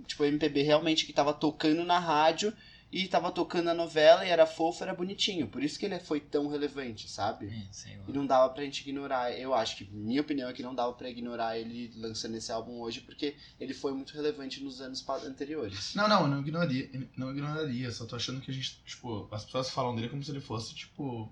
tipo, MPB realmente que tava tocando na rádio e tava tocando na novela e era fofo, era bonitinho, por isso que ele foi tão relevante, sabe? É. E não dava pra gente ignorar. Eu acho que, minha opinião é que não dava pra ignorar ele lançando esse álbum hoje, porque ele foi muito relevante nos anos anteriores. Não, não, eu não ignoraria, não ignoraria, só tô achando que a gente, tipo, as pessoas falam dele como se ele fosse, tipo,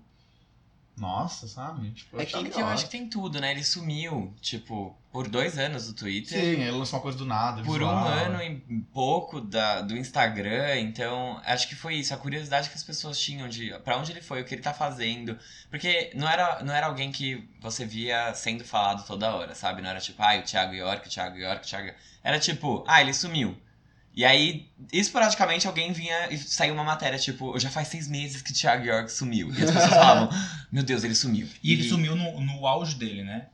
nossa, sabe? Tipo, eu É que- eu acho que tem tudo, né? Ele sumiu, tipo, por dois anos do Twitter. Sim, ele lançou uma coisa do nada, Por visual. um ano e pouco da, do Instagram, então acho que foi isso, a curiosidade que as pessoas tinham de pra onde ele foi, o que ele tá fazendo. Porque não era, não era alguém que você via sendo falado toda hora, sabe? Não era tipo, ah, o Thiago York, o Thiago York, o Thiago. Era tipo, ah, ele sumiu. E aí, esporadicamente, alguém vinha e saiu uma matéria, tipo, já faz seis meses que Thiago York sumiu. E as pessoas falavam, meu Deus, ele sumiu. E ele sumiu no, no auge dele, né?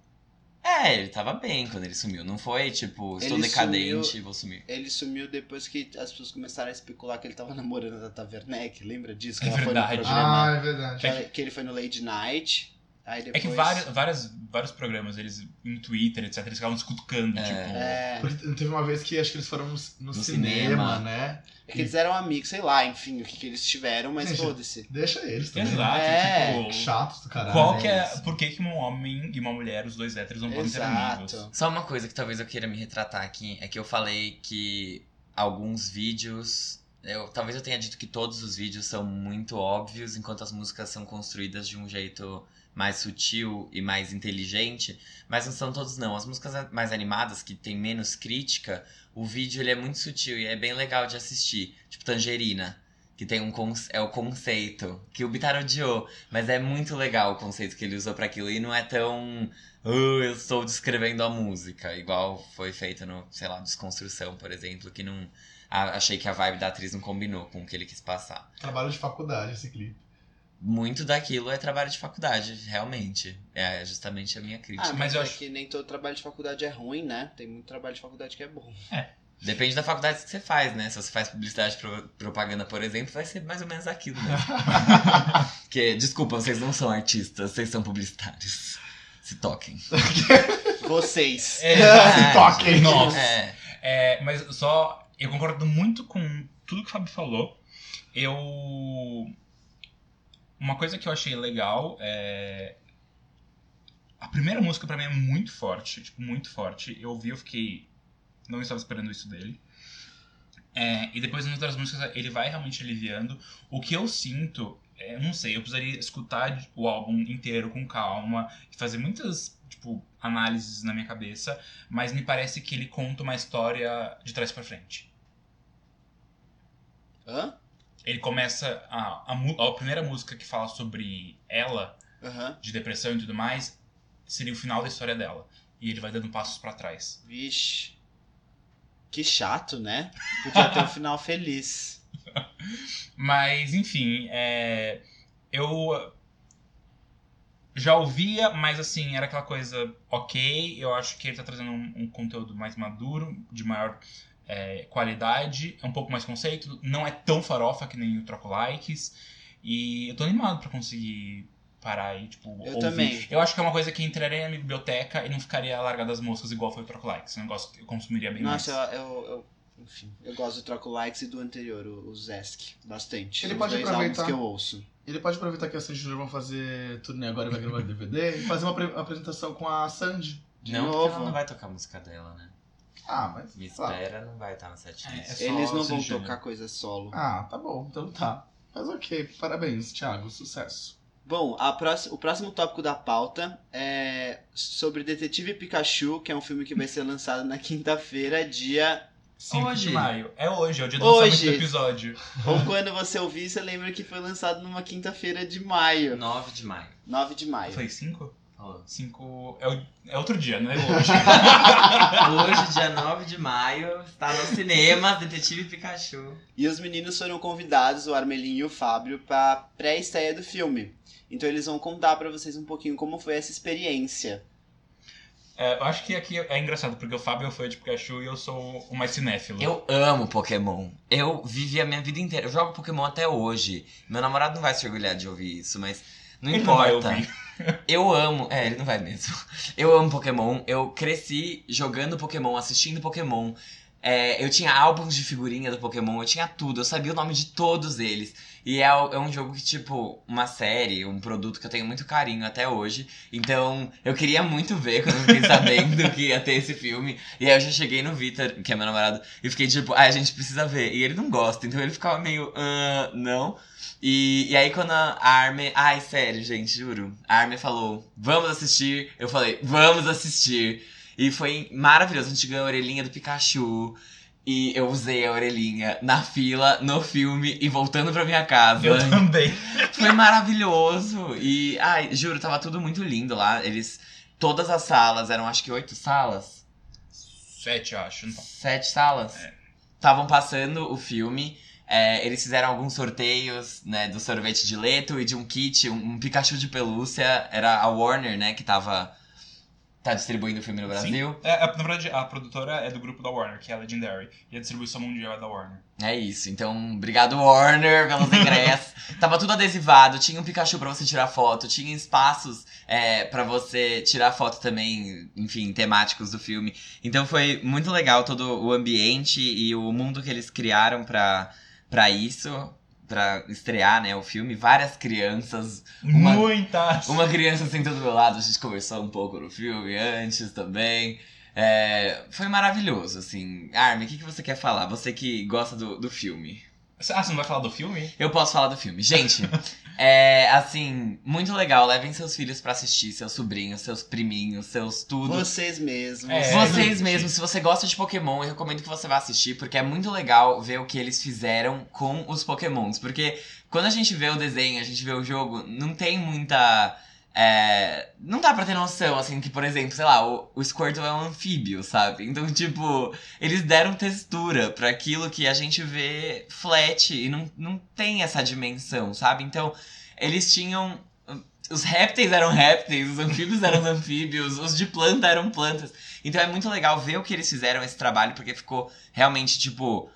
É, ele tava bem quando ele sumiu. Não foi tipo, estou Ele decadente, sumiu- vou sumir. Ele sumiu depois que as pessoas começaram a especular que ele tava namorando a Tata Werneck, lembra disso? Que É ela foi no verdade. programa, Ah, é verdade. que, que ele foi no Lady Night. Aí É depois... que vários, vários, vários programas, eles no Twitter, etc., eles ficavam se cutucando, É. tipo. É, Porque teve uma vez que acho que eles foram no, no cinema, cinema. né? é que eles eram amigos, sei lá, enfim, o que, que eles tiveram, mas foda-se. Deixa eles também. Exato, É. tipo. Chatos do caralho. Qual que é. Por que, que um homem e uma mulher, os dois héteros, não podem ser amigos? Só uma coisa que talvez eu queira me retratar aqui é que eu falei que alguns vídeos. Eu, talvez eu tenha dito que todos os vídeos são muito óbvios, enquanto as músicas são construídas de um jeito mais sutil e mais inteligente, mas não são todos não. As músicas mais animadas, que tem menos crítica, o vídeo ele é muito sutil e é bem legal de assistir. Tipo Tangerina, que tem um é o conceito, que o Bitar odiou, mas é muito legal o conceito que ele usou pra aquilo e não é tão "Ah, eu estou descrevendo a música, igual foi feito no, sei lá, Desconstrução, por exemplo, que não achei que a vibe da atriz não combinou com o que ele quis passar. Trabalho de faculdade esse clipe. Muito daquilo é trabalho de faculdade, realmente. É justamente a minha crítica. Ah, mas mas eu é acho- que nem todo trabalho de faculdade é ruim, né? Tem muito trabalho de faculdade que é bom. Depende da faculdade que você faz, né? Se você faz publicidade pro- propaganda, por exemplo, vai ser mais ou menos aquilo mesmo. Porque, desculpa, vocês não são artistas, vocês são publicitários. Se toquem. Vocês. É, Se toquem. Nossa. É, É, mas só. Eu concordo muito com tudo que o Fábio falou. Eu. Uma coisa que eu achei legal é. A primeira música pra mim é muito forte, tipo, muito forte. Eu ouvi, eu fiquei. Não estava esperando isso dele. É, e depois nas outras músicas ele vai realmente aliviando. O que eu sinto, é, não sei, eu precisaria escutar o álbum inteiro com calma e fazer muitas, tipo, análises na minha cabeça, mas me parece que ele conta uma história de trás pra frente. Hã? Ele começa a, a, a primeira música que fala sobre ela, Aham. de depressão e tudo mais, seria o final da história dela. E ele vai dando passos pra trás. Vixe. Que chato, né? Podia ter um final feliz. Mas, enfim, é, eu já ouvia, mas assim, era aquela coisa ok. Eu acho que ele tá trazendo um, um conteúdo mais maduro, de maior é, qualidade, é um pouco mais conceito, não é tão farofa que nem o Troco Likes. E eu tô animado pra conseguir parar e, tipo, Eu ouvir. também. Eu acho que é uma coisa que entraria na minha biblioteca e não ficaria largada das moscas igual foi o Troco Likes. É um negócio que eu consumiria bem Nossa, mais. eu, eu, eu- Enfim, eu gosto do Troco Likes e do anterior, o, o Zesk, bastante. Ele Os pode dois aproveitar. que eu ouço. Ele pode aproveitar que a Sandy Júnior vão fazer turnê agora e vai gravar DVD e fazer uma apre- apresentação com a Sandy. De não, porque novo. ela não vai tocar a música dela, né? Ah, mas. Me espera, não vai estar na setlist. É, é Eles não vão tocar coisa solo. Ah, tá bom, então tá. Mas ok, parabéns, Thiago, sucesso. Bom, a próxima, o próximo tópico da pauta é sobre Detetive Pikachu, que é um filme que vai ser lançado na quinta-feira, dia 5 Hoje. de maio. É hoje, é o dia do Hoje. lançamento do episódio. Ou quando você ouvir, você lembra que foi lançado numa quinta-feira de maio. 9 de maio. 9 de maio. Foi 5? 5 é, o- é outro dia, não é hoje. Hoje, dia 9 de maio, está no cinema Detetive Pikachu. E os meninos foram convidados, o Armelinho e o Fábio, pra pré-estreia do filme. Então eles vão contar pra vocês um pouquinho como foi essa experiência. É, eu acho que aqui é engraçado, porque o Fábio é o fã de Pikachu e eu sou o mais cinéfilo. Eu amo Pokémon. Eu vivi a minha vida inteira. Eu jogo Pokémon até hoje. Meu namorado não vai se orgulhar de ouvir isso, mas não Ele não vai importa. ouvir. Eu amo. É, ele não vai mesmo. Eu amo Pokémon. Eu cresci jogando Pokémon, assistindo Pokémon. É, eu tinha álbuns de figurinha do Pokémon, eu tinha tudo, eu sabia o nome de todos eles. E é, é um jogo que, tipo, uma série, um produto que eu tenho muito carinho até hoje. Então, eu queria muito ver quando eu fiquei sabendo que ia ter esse filme. E aí eu já cheguei no Vitor, que é meu namorado, e fiquei tipo, ah, a gente precisa ver. E ele não gosta, então ele ficava meio, ah, não. E, e aí quando a Arme. Ai, sério, gente, juro. A Arme falou, vamos assistir. Eu falei, vamos assistir. E foi maravilhoso. A gente ganhou a orelhinha do Pikachu. E eu usei a orelhinha na fila, no filme e voltando pra minha casa. Eu também. Foi maravilhoso. E, ai, juro, tava tudo muito lindo lá. Eles. Todas as salas, eram acho que oito salas. Sete, acho. Tá. Sete salas. Estavam passando o filme. é, eles fizeram alguns sorteios, né, do sorvete de leto e de um kit, um, um Pikachu de pelúcia. Era a Warner, né, que tava. Tá distribuindo o filme no Brasil. É, é, na verdade, a produtora é do grupo da Warner, que é a Legendary. E a distribuição mundial é da Warner. É isso. Então, obrigado, Warner, pelos ingressos. Tava tudo adesivado, tinha um Pikachu pra você tirar foto, tinha espaços é, para você tirar foto também, enfim, temáticos do filme. Então foi muito legal todo o ambiente e o mundo que eles criaram pra, pra isso, pra estrear, né, o filme. Várias crianças, Uma- Muitas! uma criança sentou do meu lado, a gente conversou um pouco no filme antes também. É, foi maravilhoso, assim. Armin, o que, que você quer falar? Você que gosta do, do filme. Ah, você não vai falar do filme? Eu posso falar do filme. Gente, é assim, muito legal. Levem seus filhos pra assistir, seus sobrinhos, seus priminhos, seus tudo. Vocês mesmos. É, Vocês gente. mesmos, se você gosta de Pokémon, eu recomendo que você vá assistir, porque é muito legal ver o que eles fizeram com os Pokémons. Porque quando a gente vê o desenho, a gente vê o jogo, não tem muita. É, não dá pra ter noção, assim, que, por exemplo, sei lá, o, o Squirtle é um anfíbio, sabe? Então, tipo, eles deram textura pra aquilo que a gente vê flat e não, não tem essa dimensão, sabe? Então, eles tinham. Os répteis eram répteis, os anfíbios eram anfíbios, os de planta eram plantas. Então é muito legal ver o que eles fizeram esse trabalho, porque ficou realmente, tipo.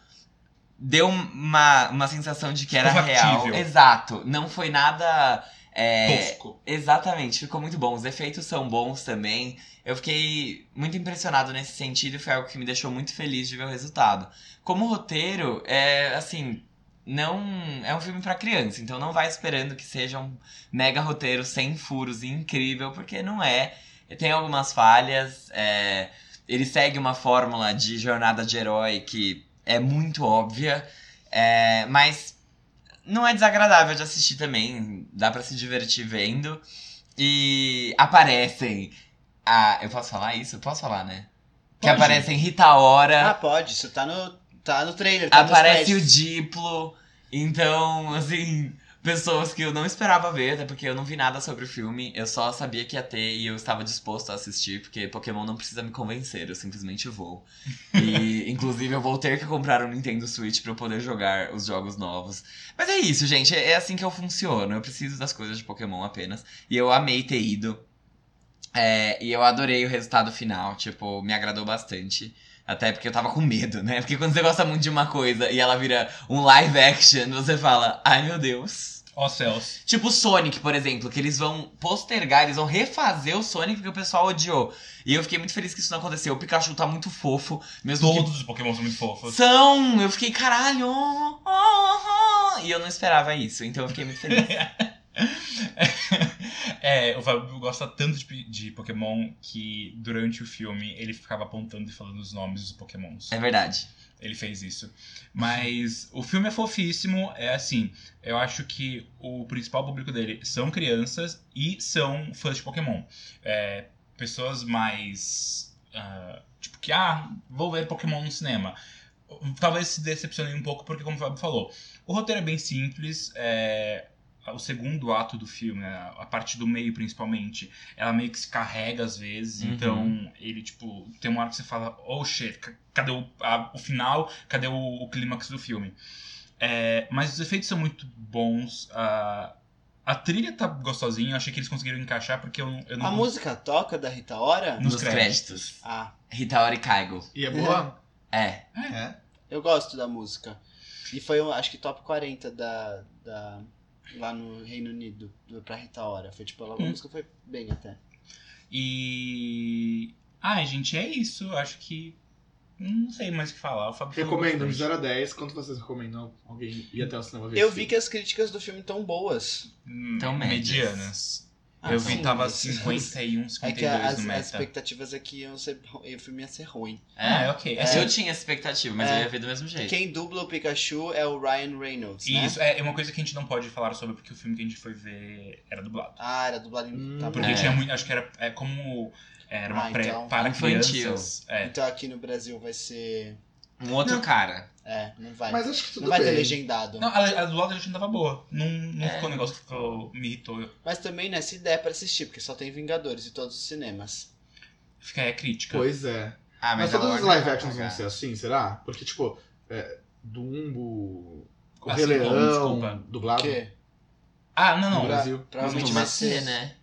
Deu uma, uma sensação de que era real. Exato. Não foi nada. É, Tosco. Exatamente, ficou muito bom. Os efeitos são bons também. Eu fiquei muito impressionado nesse sentido e foi algo que me deixou muito feliz de ver o resultado. Como roteiro, é assim, não é um filme pra criança, então não vai esperando que seja um mega roteiro sem furos e incrível, porque não é. Tem algumas falhas, é, ele segue uma fórmula de jornada de herói que é muito óbvia, é, mas não é desagradável de assistir também, dá pra se divertir vendo. E aparecem. A, eu posso falar isso? Eu posso falar, né? Que Pode. aparecem Rita Ora, Ah, pode. Isso tá no, tá no trailer. Tá aparece o. Diplo. Então, assim, pessoas que eu não esperava ver, até porque eu não vi nada sobre o filme. Eu só sabia que ia ter e eu estava disposto a assistir, porque Pokémon não precisa me convencer, eu simplesmente vou. E, inclusive, eu vou ter que comprar um Nintendo Switch pra eu poder jogar os jogos novos. Mas é isso, gente, é assim que eu funciono. Eu preciso das coisas de Pokémon apenas. E eu amei ter ido. É, e eu adorei o resultado final, tipo, me agradou bastante. Até porque eu tava com medo, né? Porque quando você gosta muito de uma coisa e ela vira um live action, você fala, ai meu Deus. Ó céus. Tipo o Sonic, por exemplo, que eles vão postergar, eles vão refazer o Sonic que o pessoal odiou. E eu fiquei muito feliz que isso não aconteceu. O Pikachu tá muito fofo, mesmo que Todos os Pokémon são muito fofos. são! Eu fiquei, caralho! oh, oh, oh", E eu não esperava isso, então eu fiquei muito feliz. é, o Fábio gosta tanto de, de Pokémon que durante o filme ele ficava apontando e falando os nomes dos Pokémons. É verdade. Ele fez isso. Mas o filme é fofíssimo, é assim, eu acho que o principal público dele são crianças e são fãs de Pokémon. É, pessoas mais. Uh, tipo, que, ah, vou ver Pokémon no cinema. Talvez se decepcionem um pouco, porque, como o Fábio falou, o roteiro é bem simples, é, o segundo ato do filme, né, a parte do meio principalmente, ela meio que se carrega às vezes, Uhum. então ele, tipo, tem uma hora que você fala, oh shit, ca- cadê o, a- o final, cadê o, o clímax do filme? É, mas os efeitos são muito bons, a, a trilha tá gostosinha, eu achei que eles conseguiram encaixar, porque eu, eu não... A música toca da Rita Ora? Nos Nos, créditos. créditos. Ah, Hitaori Kaigo. E é boa? É. É. eu gosto da música. E foi, um, acho que, top 40 da, da, lá no Reino Unido, do, pra Rita Ora. Foi tipo, ela- a Hum. música foi bem até. E... Ai, gente, é isso, acho que... Não sei mais o que falar, o Fábio Recomendo, de bastante. 0 a 10. Quanto vocês recomendam alguém ir até o cinema ver Eu vi filme? que as críticas do filme tão boas. Hum, Tão médias. medianas. Ah, eu vi sim, tava mas- 51, 52 É que as, no as meta. expectativas aqui iam ser. O filme ia ser ruim. Ah, é ok. É, É, Eu tinha expectativa, mas É. eu ia ver do mesmo jeito. Quem dubla o Pikachu é o Ryan Reynolds, né? Isso, é, é uma coisa que a gente não pode falar sobre, porque o filme que a gente foi ver era dublado. Ah, era dublado em. Hum, tá. Porque É. tinha muito. Acho que era é como. Era uma Ah, pré então, para infantil. crianças. É. Então aqui no Brasil vai ser. Um outro Não. cara. É, não vai. Mas acho que tudo não vai bem. ter legendado. Não, a, a dublada já tava boa. Não, não É. ficou um negócio que ficou, me irritou. Mas também, né, se der pra assistir, porque só tem Vingadores em todos os cinemas. Fica aí a crítica. Pois é. Ah, Mas, mas, a todos os Warner live vai actions vão pagar. ser assim, será? Porque, tipo, é, Dumbo, o Assim Rei como, Leão, desculpa. dublado Porque Ah, não, no não. Brasil. provavelmente Costuma vai ser. né?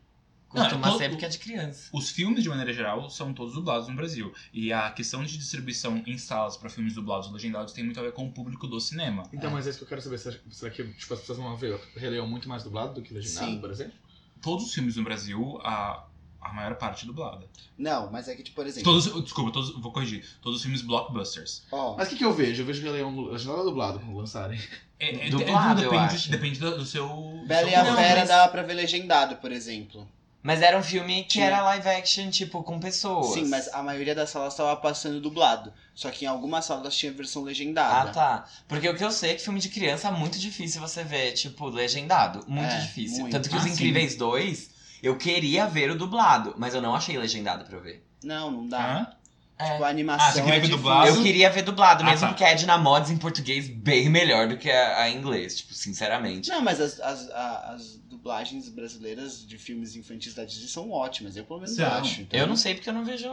Não, Costuma todo- ser porque é de criança. Os filmes, de maneira geral, são todos dublados no Brasil. E a questão de distribuição em salas para filmes dublados ou legendados tem muito a ver com o público do cinema. Então, mas é isso que eu quero saber. Será, que tipo, as pessoas vão ver o Rei Leão muito mais dublado do que legendado, Sim. por exemplo? Todos os filmes no Brasil, a, a maior parte é dublada. Não, mas é que, tipo, por exemplo. Todos, desculpa, todos, vou corrigir. Todos os filmes blockbusters. Ó, Mas o que, que eu vejo? Eu vejo Rei Leão legendado ou dublado quando lançarem? É, é- Dublado, é- depende, acho. depende do, do seu. Bela e a Não. Fera mas- dá pra ver legendado, por exemplo. Mas era um filme que Tinha. era live action, tipo, com pessoas. Sim, mas a maioria das salas tava passando dublado. Só que em algumas salas tinha versão legendada. Ah, tá. Porque o que eu sei é que filme de criança é muito difícil você ver, tipo, legendado. Muito É, difícil. muito. Tanto que Ah, Os sim. Incríveis 2, eu queria ver o dublado, mas eu não achei legendado pra eu ver. Não, não dá. Hã? É. Tipo, a animação Ah, você queria é ver dublado? Eu queria ver dublado, Ah, mesmo tá. porque a Edna Mods em português bem melhor do que a, a em inglês, tipo, sinceramente. Não, mas as, as, as dublagens brasileiras de filmes infantis da Disney são ótimas. Eu pelo menos São. acho. então- Eu não sei porque eu não vejo.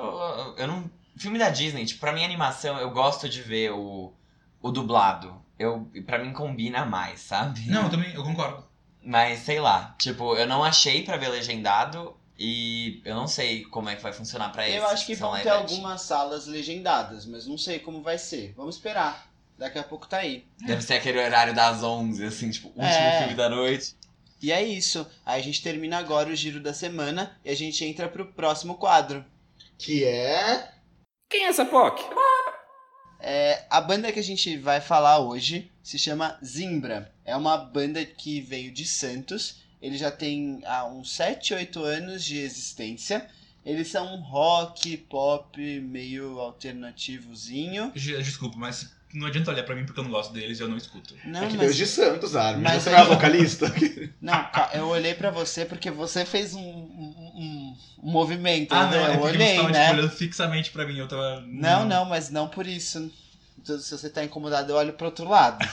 Eu não. Filme da Disney, tipo, pra mim animação, eu gosto de ver o, o dublado. Eu, pra mim combina mais, sabe? Não, eu também, eu concordo. Mas sei lá, tipo, eu não achei pra ver legendado e eu não sei como é que vai funcionar pra eles. Eu acho que são vão ter action. algumas salas legendadas, mas não sei como vai ser. Vamos esperar. Daqui a pouco tá aí. Deve ser aquele horário das 11, assim, tipo, último É. filme da noite. E é isso. Aí a gente termina agora o giro da semana e a gente entra pro próximo quadro. Que é. Quem é essa POC? É, a banda que a gente vai falar hoje se chama Zimbra. É uma banda que veio de Santos. Ele já tem há uns 7, 8 anos de existência. Eles são um rock, pop, meio alternativozinho. Desculpa, mas não adianta olhar pra mim porque eu não gosto deles e eu não escuto. Não, é que mas- Deus de Santos, Armin. mas Você aí- não é vocalista? Não, eu olhei pra você porque você fez um, um- um- movimento. Ah, né? não, é eu porque olhei, você tava né? tipo, olhando fixamente pra mim, eu tava... Não, não, mas não por isso. Então, se você tá incomodado, eu olho pro outro lado.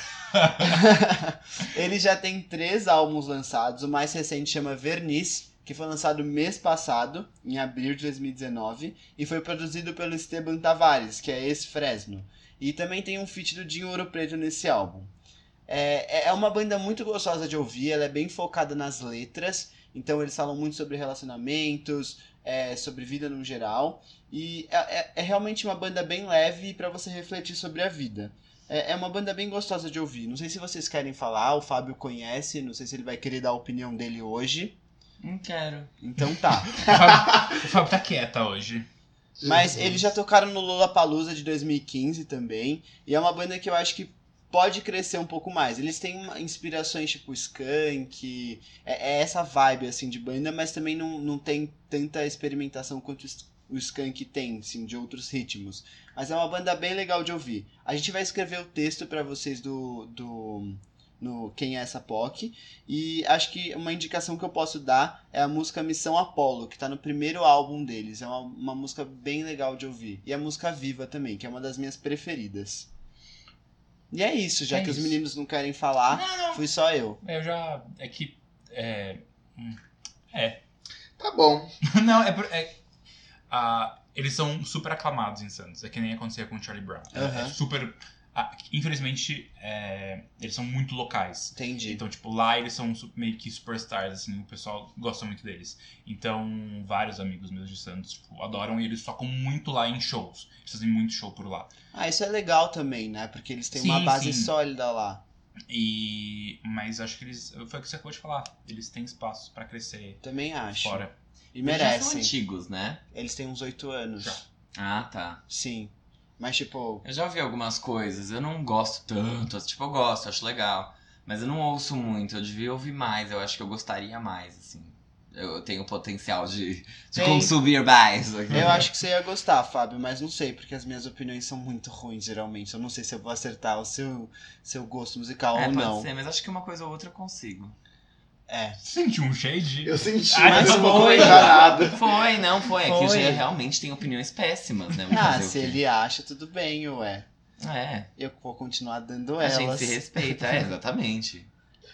Ele já tem três álbuns lançados. O mais recente chama Verniz, que foi lançado mês passado, em abril de 2019, e foi produzido pelo Esteban Tavares, que é ex-Fresno. E também tem um feat do Dinho Ouro Preto nesse álbum. É, é uma banda muito gostosa de ouvir, ela é bem focada nas letras, então eles falam muito sobre relacionamentos, é, sobre vida no geral. E é, é- é realmente uma banda bem leve para você refletir sobre a vida. É, é uma banda bem gostosa de ouvir. Não sei se vocês querem falar, o Fábio conhece, não sei se ele vai querer dar a opinião dele hoje. Não quero. Então tá. O Fábio, tá quieta hoje. Mas eles já tocaram no Lollapalooza de 2015 também. E é uma banda que eu acho que pode crescer um pouco mais. Eles têm inspirações tipo Skunk, é, é essa vibe assim de banda, mas também não, não tem tanta experimentação quanto, o Skank tem, sim, de outros ritmos. Mas é uma banda bem legal de ouvir. A gente vai escrever o texto para vocês do, do no Quem é essa POC. E acho que uma indicação que eu posso dar é a música Missão Apollo, que tá no primeiro álbum deles. É uma, uma música bem legal de ouvir. E a música Viva também, que é uma das minhas preferidas. E é isso, já É que os isso. meninos não querem falar, Não, não. fui só eu. Eu já. É que. É. hum, É. Tá bom. Não, é. é ah, eles são super aclamados em Santos. É que nem acontecia com o Charlie Brown. Aham. É super. Infelizmente, é, eles são muito locais. Entendi. Então, tipo, lá eles são meio que superstars, assim, o pessoal gosta muito deles. Então, vários amigos meus de Santos, tipo, adoram e eles tocam muito lá em shows. Eles fazem muito show por lá. Ah, isso é legal também, né? Porque eles têm uma Sim, base sim. sólida lá. E. Mas acho que eles. Foi o que você acabou de falar. Eles têm espaço pra crescer Também acho. fora. E Eles já são merecem. antigos, né? Eles têm uns oito anos. Já. Ah, tá. Sim. Mas, tipo, Eu já ouvi algumas coisas, eu não gosto tanto. Tipo, eu gosto, acho legal. Mas eu não ouço muito, eu devia ouvir mais, eu acho que eu gostaria mais, assim. Eu tenho potencial de, de consumir mais. eu acho que você ia gostar, Fábio, mas não sei, porque as minhas opiniões são muito ruins, geralmente. Eu não sei se eu vou acertar o seu, seu gosto musical É, ou pode não. ser, mas acho que uma coisa ou outra eu consigo. É. Sentiu um shade? Eu senti, Ah, mas eu bom. não vou. Foi, não, foi. É que o Foi. Jean realmente tem opiniões péssimas, né? Ah, se ele acha, tudo bem, ué. É, Eu vou continuar dando a gente elas. se respeita, é, exatamente.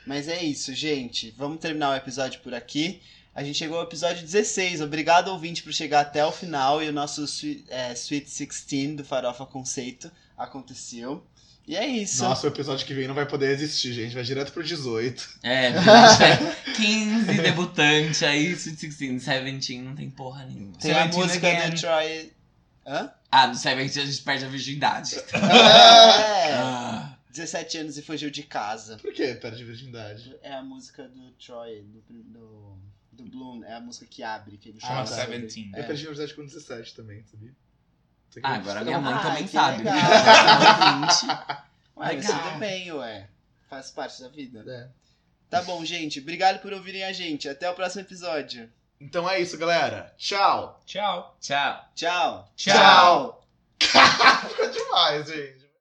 Mas é isso, gente. Vamos terminar o episódio por aqui. A gente chegou ao episódio 16. Obrigado, ouvinte, por chegar até o final. E o nosso Sweet, é, Sweet 16 do Farofa Conceito aconteceu. E é isso. Nossa, o episódio que vem não vai poder existir, gente. Vai direto pro 18. É, porque a gente tem 15 debutantes, aí Sweet 16, 17 não tem porra nenhuma. Tem a 17 música again. do Troy. Hã? Ah, no 17 a gente perde a virgindade. É. Ah, 17 anos e fugiu de casa. Por que perde virgindade? É a música do Troy, do, do, do Bloom. É a música que abre, que ele Chama Ah, tá. 17. Eu perdi a virgindade com 17 também, sabia? Ah, agora minha mãe Ah, também que sabe. legal. Ela é. Ué, Legal. tudo bem, ué. Faz parte da vida. É. Tá bom, gente. Obrigado por ouvirem a gente. Até o próximo episódio. Então é isso, galera. Tchau. Tchau. Tchau. Tchau. Tchau. Ficou demais, gente.